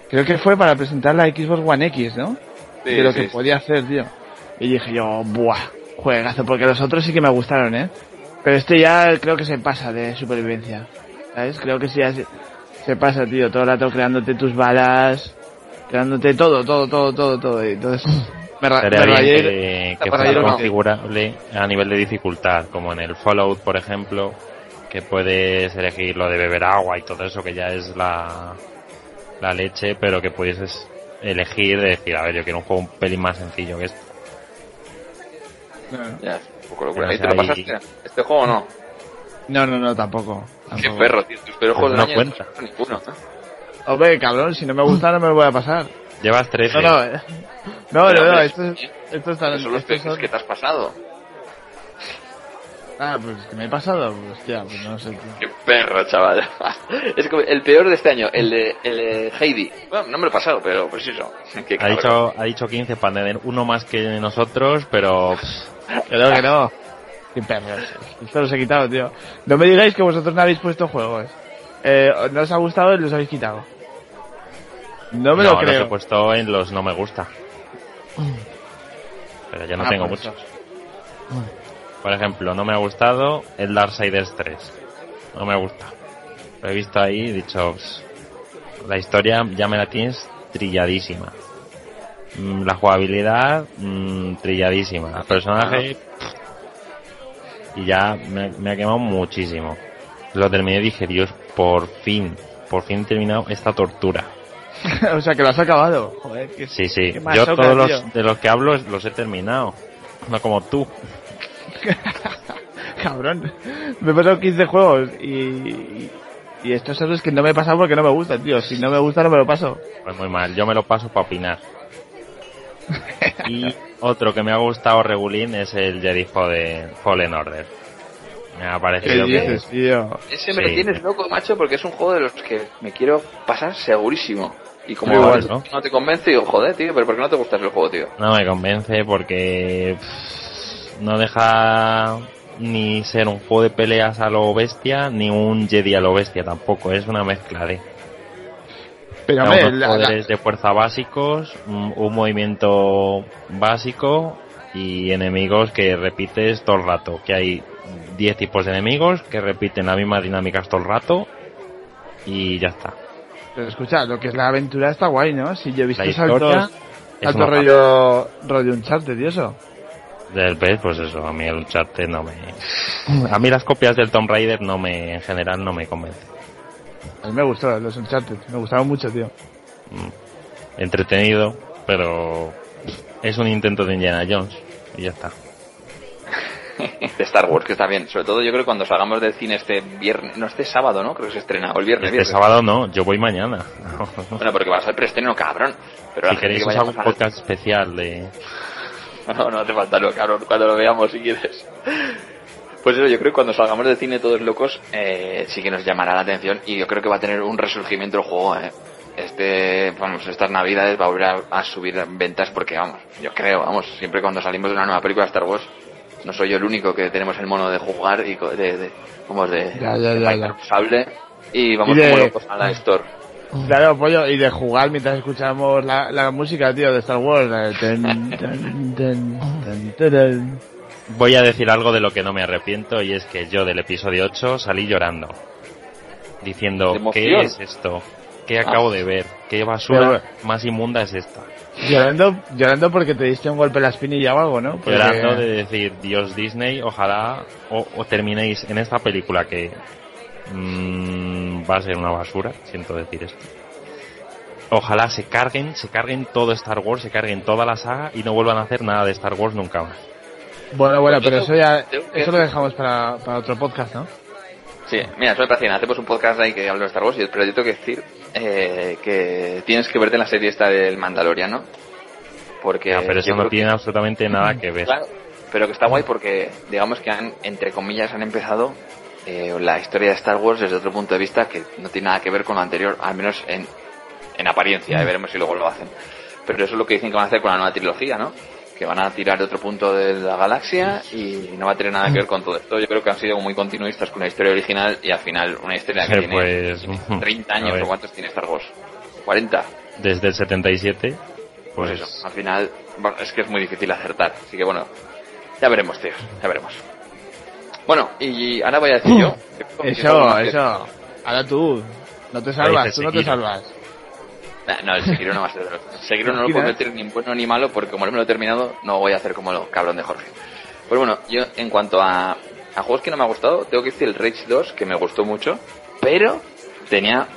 Creo que fue para presentar la Xbox One X, ¿no? Sí, de lo sí, que sí. podía hacer, tío. Y dije yo, buah, juegazo, porque los otros sí que me gustaron, ¿eh? Pero este ya creo que se pasa de supervivencia. ¿Sabes? Creo que sí ya se, se pasa, tío, todo el rato creándote tus balas, creándote todo, todo, todo, todo, todo. Y entonces, me, ra- Sería me rayé- que, que fuera configurable a nivel de dificultad, como en el Fallout, por ejemplo, que puedes elegir lo de beber agua y todo eso, que ya es la, la leche, pero que pudieses elegir de decir, a ver, yo quiero un juego un pelín más sencillo que esto. Ya, es un poco locura. Pero ¿Y te lo ahí- pasaste? ¿Este juego o no? No, no, no, tampoco. Qué perro, tío. Tus peores Pues juegos no del año cuenta. no ninguno. Hombre, cabrón, si no me gusta no me lo voy a pasar. Llevas 13. No, no, eh. no, esto es, esto está Esos son los son- que te has pasado. Ah, pues que me he pasado, pues, hostia, pues no sé, tío. Qué perro, chaval. es como el peor de este año, el de, el de Heidi. Bueno, no me lo he pasado, pero pues eso. Qué Ha dicho, ha dicho 15 para tener uno más que nosotros, pero pff, Que no, no. Qué perros. Esto los he quitado, tío. No me digáis que vosotros no habéis puesto juegos. Eh, no os ha gustado y los habéis quitado. No me no, lo los creo. he puesto en los no me gusta. Pero yo no Ah, tengo pues muchos. Por ejemplo, no me ha gustado el Darksiders 3. No me gusta. Lo he visto ahí y he dicho, "Ps, la historia ya me la tienes trilladísima. Mm, La jugabilidad, mm, trilladísima. El personaje, pff, y ya me, me ha quemado muchísimo. Lo terminé y dije, Dios, por fin, por fin he terminado esta tortura. o sea, que lo has acabado. Joder, que Sí, sí. qué Yo todos los de los que hablo los he terminado. No como tú. Cabrón. Me he pasado 15 juegos y... Y estos son los que no me he pasado porque no me gustan, tío. Si no me gusta, no me lo paso. Pues muy mal. Yo me lo paso para opinar. Y otro que me ha gustado regulín es el Jedi Fallen Fallen Order. Me ha ¿Qué parecido que dices, tío? Ese me lo tienes loco, macho, porque es un juego de los que me quiero pasar segurísimo. Y como igual, igual, ¿no? te convence, digo, joder, tío, pero ¿por qué no te gusta el juego, tío? no me convence porque pff, no deja ni ser un juego de peleas a lo bestia ni un Jedi a lo bestia tampoco. Es una mezcla de Pero, hombre, unos la- la- poderes de fuerza básicos, un, un movimiento básico y enemigos que repites todo el rato. Que hay 10 tipos de enemigos que repiten las mismas dinámicas todo el rato y ya está. Pero escucha, lo que es la aventura está guay, ¿no? Si yo he visto La historia saltos, es rollo, rollo Uncharted y eso. Del PES, pues eso, a mí el Uncharted no me... A mí las copias del Tomb Raider no me, en general no me convencen. A mí me gustó los Uncharted, me gustaron mucho, tío. Mm. Entretenido, pero es un intento de Indiana Jones y ya está. de Star Wars, que está bien. Sobre todo yo creo que cuando salgamos del cine este viernes, no este sábado, ¿no? Creo que se estrena, o el viernes. Este viernes. sábado no, yo voy mañana. Bueno, porque va a ser preestreno, cabrón. Pero si queréis que vaya un podcast especial de... No, no hace falta, lo, cabrón, cuando lo veamos, si quieres. Pues eso, yo creo que cuando salgamos del cine todos locos, eh, sí que nos llamará la atención y yo creo que va a tener un resurgimiento el juego, eh. Este, vamos, estas navidades va a volver a, a subir ventas porque, vamos, yo creo, vamos, siempre cuando salimos de una nueva película de Star Wars, no soy yo el único que tenemos el mono de jugar y co- de, de, como de, Ya, ya, de ya. Sable y vamos Y de- como locos a la store. Claro, pollo, y de jugar mientras escuchamos la, la música, tío, de Star Wars. la de ten, ten, ten, ten, ten. Voy a decir algo de lo que no me arrepiento y es que yo del episodio 8 salí llorando. Diciendo, ¿De ¿qué es esto? ¿Qué acabo de ver? ¿Qué basura Pero- más inmunda es esta? Llorando, llorando porque te diste un golpe en la espinilla o algo, ¿no? Porque- Llorando de decir, Dios Disney, ojalá o, o terminéis en esta película que mm, va a ser una basura, siento decir esto. Ojalá se carguen, se carguen todo Star Wars, se carguen toda la saga y no vuelvan a hacer nada de Star Wars nunca más. Bueno, bueno, pero eso ya, eso lo dejamos para, para otro podcast, ¿no? Sí, mira, eso me parece bien. Hacemos un podcast ahí que habla de Star Wars, y- pero yo tengo que decir eh, que tienes que verte la serie esta del Mandaloriano. Porque Ya, pero eso no que- tiene absolutamente nada que ver. Claro, pero que está guay porque, digamos que han, entre comillas, han empezado eh, la historia de Star Wars desde otro punto de vista que no tiene nada que ver con lo anterior, al menos en, en apariencia, eh, veremos si luego lo hacen. Pero eso es lo que dicen que van a hacer con la nueva trilogía, ¿no? que van a tirar de otro punto de la galaxia y no va a tener nada que ver con todo esto. Yo creo que han sido muy continuistas con la historia original y al final una historia que Eh, tiene pues, 30 a años o cuántos tiene Star Wars. 40. Desde el 77, Pues, pues, eso, al final es que es muy difícil acertar. Así que bueno, ya veremos, tío, ya veremos. Bueno, y ahora voy a decir yo. Eso, eso. Ahora tú. No te salvas, tú no te salvas. Nah, No, el Sekiro no va a ser de los- el Sekiro no lo puedo meter ni bueno ni malo porque como no me lo he terminado, no voy a hacer como lo cabrón de Jorge. Pues bueno, yo en cuanto a, a juegos que no me ha gustado, tengo que decir el Rage 2, que me gustó mucho, pero tenía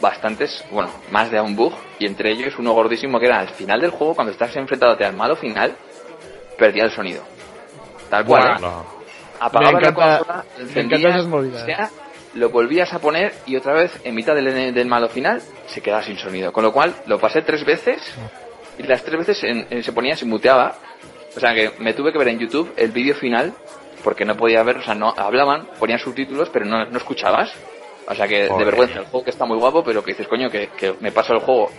bastantes, bueno, más de un bug, y entre ellos uno gordísimo que era al final del juego, cuando estás enfrentándote al malo final, perdía el sonido. Tal cual. ¿eh? no. Apagabas Me encanta- la consola, encendías, o sea, lo volvías a poner y otra vez en mitad del, del malo final se quedaba sin sonido. Con lo cual lo pasé tres veces y las tres veces en- en- se ponía, se muteaba. O sea que me tuve que ver en YouTube el vídeo final porque no podía ver, o sea, no hablaban, ponían subtítulos pero no, no escuchabas. O sea que de vergüenza, el juego que está muy guapo, pero que dices, coño, que, que me pasó el juego,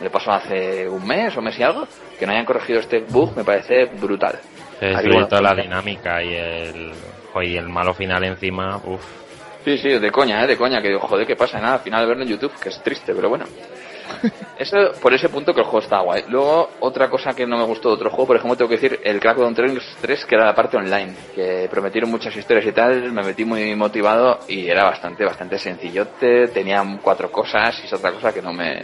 me pasó hace un mes o mes y algo, que no hayan corregido este bug me parece brutal. Se Así, destruye bueno, toda la dinámica y el, y el malo final encima, uff. Sí, sí, de coña, ¿eh? De coña, que digo, joder, ¿qué pasa? Nada, al final verlo en YouTube, que es triste, pero bueno. Eso, por ese punto que el juego está guay. Luego, otra cosa que no me gustó de otro juego, por ejemplo, tengo que decir el Crackdown 3, 3, que era la parte online, que prometieron muchas historias y tal, me metí muy motivado y era bastante, bastante sencillote, tenía cuatro cosas y es otra cosa que no me,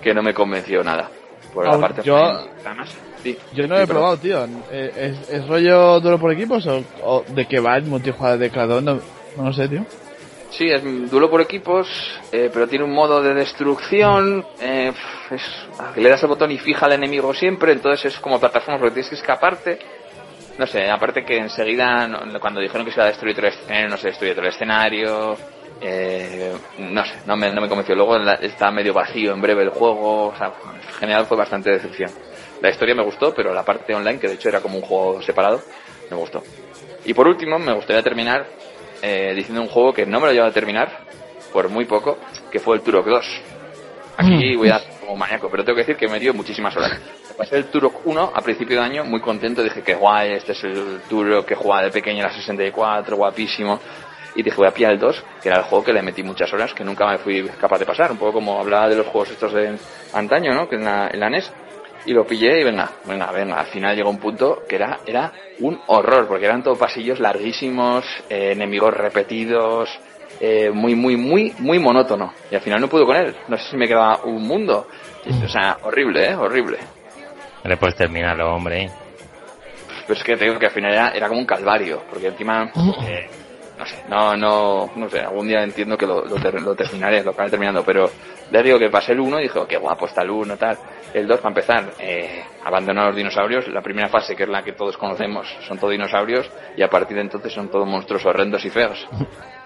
que no me convenció nada. Por la parte yo- además, sí. Yo no Sí, lo he pero- probado, tío. Eh, ¿Es, es rollo duro por equipos o, o de qué va el multijugador de Cradón? No, no lo sé, tío. Sí, es duelo por equipos, eh, pero tiene un modo de destrucción. Eh, es, le das el botón y fija al enemigo siempre, entonces es como plataforma porque tienes que escaparte. No sé, aparte que enseguida, no- cuando dijeron que se iba a destruir todo el escenario, no se destruye todo el escenario. Eh, no sé, no me, no me convenció. Luego la- está medio vacío en breve el juego. O sea, en general fue bastante decepción. La historia me gustó, pero la parte online, que de hecho era como un juego separado, me gustó. Y por último, me gustaría terminar eh, diciendo un juego que no me lo llevo a terminar, por muy poco, que fue el Turok 2. Aquí voy a dar como maníaco, pero tengo que decir que me dio muchísimas horas. Pasé el Turok 1 a principio de año, muy contento, dije que guay, este es el Turok que jugaba de pequeño en la 64, guapísimo. Y dije, voy a pillar el 2, que era el juego que le metí muchas horas, que nunca me fui capaz de pasar. Un poco como hablaba de los juegos estos de antaño, ¿no? Que en la, en la NES. Y lo pillé y venga, venga, venga. Al final llegó un punto que era, era un horror, porque eran todos pasillos larguísimos, eh, enemigos repetidos, eh, muy, muy, muy, muy monótono. Y al final no pude con él. No sé si me quedaba un mundo. Y, o sea, horrible, ¿eh? Horrible. Le puedes terminarlo, hombre. Pero es que te digo que al final era, era como un calvario, porque encima, eh, no sé, no, no, no sé, algún día entiendo que lo, lo, ter- lo terminaré, lo acabaré terminando, pero ya digo que pasé el 1 y dije, oh, qué guapo está el 1, tal. El 2, para empezar, eh, abandonar los dinosaurios, la primera fase, que es la que todos conocemos, son todos dinosaurios, y a partir de entonces son todos monstruos horrendos y feos.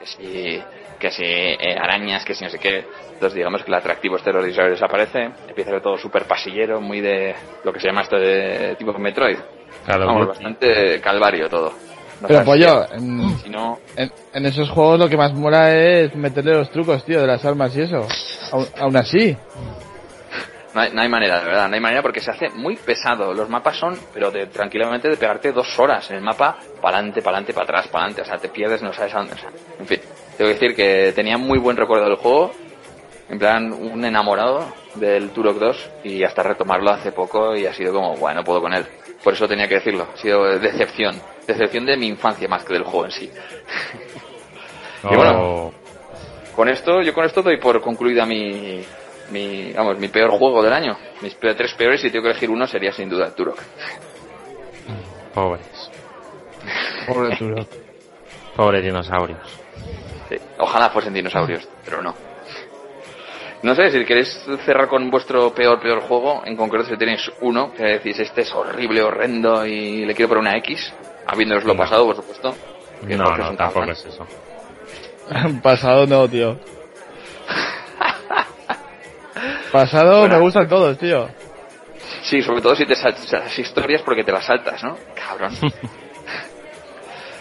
Que si, que si eh, arañas, que si no sé qué. Entonces digamos que el atractivo este de los dinosaurios desaparece, empieza a ser todo súper pasillero, muy de lo que se llama esto de tipo Metroid. Claro, Vamos, bastante calvario todo. No Pero pollo, en, Si no, en, en esos juegos lo que más mola es meterle los trucos, tío, de las armas y eso. Aún, así. no hay, no hay manera, de verdad, no hay manera porque se hace muy pesado. Los mapas son, pero de, tranquilamente de pegarte dos horas en el mapa, para adelante, para adelante, para atrás, para adelante. O sea, te pierdes, no sabes a dónde. O sea, en fin, tengo que decir que tenía muy buen recuerdo del juego. En plan, un enamorado del Turok 2 y hasta retomarlo hace poco y ha sido como, bueno, no puedo con él. Por eso tenía que decirlo. Ha sido decepción. Decepción de mi infancia más que del juego en sí. Y bueno, O- Con esto, yo con esto doy por concluida mi, mi, vamos, mi peor juego del año. Mis pe- tres peores, si tengo que elegir uno, sería sin duda el Turok. pobres. Pobre Turok. Pobres dinosaurios. Sí. Ojalá fuesen dinosaurios, pero no. No sé, si queréis cerrar con vuestro peor, peor juego, en concreto si tenéis uno, que decís este es horrible, horrendo y le quiero poner una X, habiéndoslo No. pasado, por supuesto. que No, no, tampoco es eso. Pasado no, tío. Pasado Bueno. me gustan todos, tío. Sí, sobre todo si te saltas las historias porque te las saltas, ¿no? Cabrón.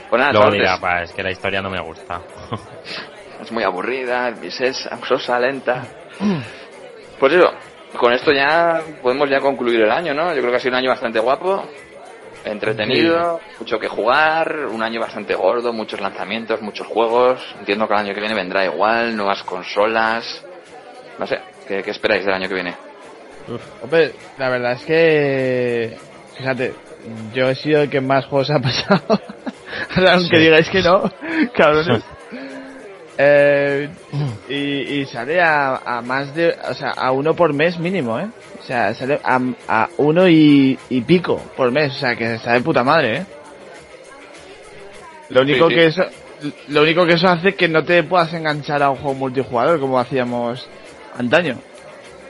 Pues nada, Luego dirá, "Pa, es que la historia no me gusta. es muy aburrida, es sosa, lenta. Pues eso, con esto ya podemos ya concluir el año, ¿no? Yo creo que ha sido un año bastante guapo, entretenido, mucho que jugar, un año bastante gordo, muchos lanzamientos, muchos juegos. Entiendo que el año que viene vendrá igual, nuevas consolas. No sé, ¿qué, qué esperáis del año que viene? Hombre, la verdad es que, fíjate, yo he sido el que más juegos ha pasado. Aunque Sí. digáis que no, cabrones. Eh, y, y sale a, a más de, o sea, a uno por mes mínimo, ¿eh? O sea, sale a, a uno y, y pico por mes, o sea, que está de puta madre, ¿eh? Lo único sí. que eso, lo único que eso hace que no te puedas enganchar a un juego multijugador como hacíamos antaño.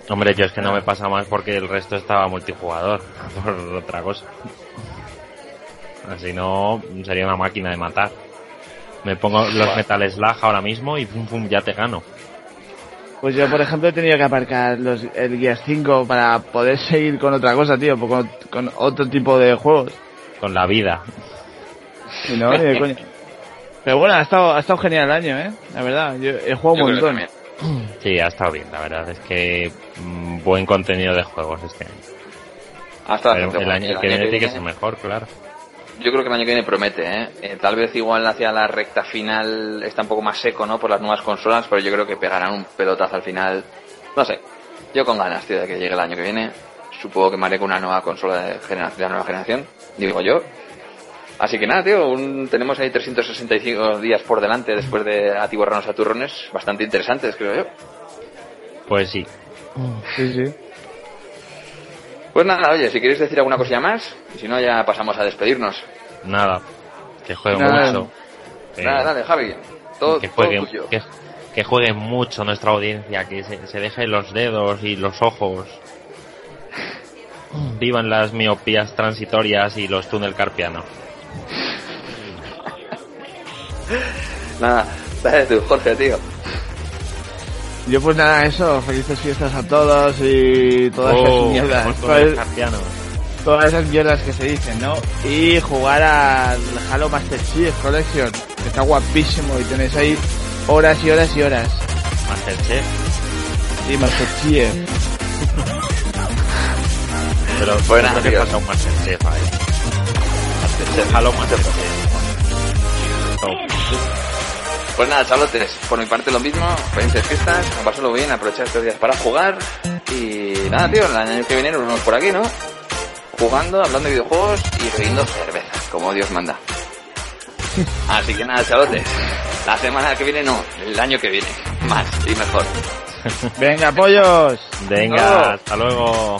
Hombre, yo es que no me pasa más porque el resto estaba multijugador, por otra cosa. Así no, sería una máquina de matar. Me pongo los Metal Slug ahora mismo y pum pum, ya te gano. Pues yo, por ejemplo, he tenido que aparcar los, el Gears 5 para poder seguir con otra cosa, tío, con, con otro tipo de juegos. Con la vida. Y no, ni de coña. Pero bueno, ha estado, ha estado genial el año, ¿eh? La verdad, yo he jugado Yo un montón. también. Sí, ha estado bien, la verdad. Es que mm, buen contenido de juegos este año. Ha estado Pero bastante el guapo. año que viene tiene que ser mejor, claro. Yo creo que el año que viene promete, ¿eh? Eh, Tal vez igual hacia la recta final está un poco más seco, ¿no? Por las nuevas consolas, pero yo creo que pegarán un pelotazo al final. No sé. Yo con ganas, tío, de que llegue el año que viene. Supongo que me haré con una nueva consola de, generación, de la nueva generación, digo yo. Así que nada, tío, un- tenemos ahí 365 días por delante después de atiborrarnos a turrones bastante interesantes, creo yo. Pues sí. Sí, sí. Pues nada, oye, si queréis decir alguna cosilla más, y si no ya pasamos a despedirnos. Nada. Que juegue Nada. mucho. Que- Nada, dale, Javi. Todo, que todo juegue, que, que juegue mucho nuestra audiencia, que se, se deje los dedos y los ojos. Vivan las miopías transitorias y los túnel carpianos. Nada, dale tú, Jorge, tío. Yo pues nada, eso, felices fiestas a todos y todas esas Oh, mierdas. los Todas, todas esas mierdas que se dicen, ¿no? Y jugar al Halo Master Chief Collection, que está guapísimo y tenéis ahí horas y horas y horas. Masterchef. Y Master Chief. Pero que tío. falta un Masterchef ahí. Masterchef, Halo Masterchef. Top. Pues nada, chavalotes, por mi parte lo mismo, felices fiestas, pasarlo bien, aprovechar estos días para jugar y nada, tío, el año que viene nos vemos por aquí, ¿no? Jugando, hablando de videojuegos y bebiendo cerveza, como Dios manda. Así que nada, chavalotes, la semana que viene no, el año que viene, más y mejor. Venga, pollos. Venga, hasta luego.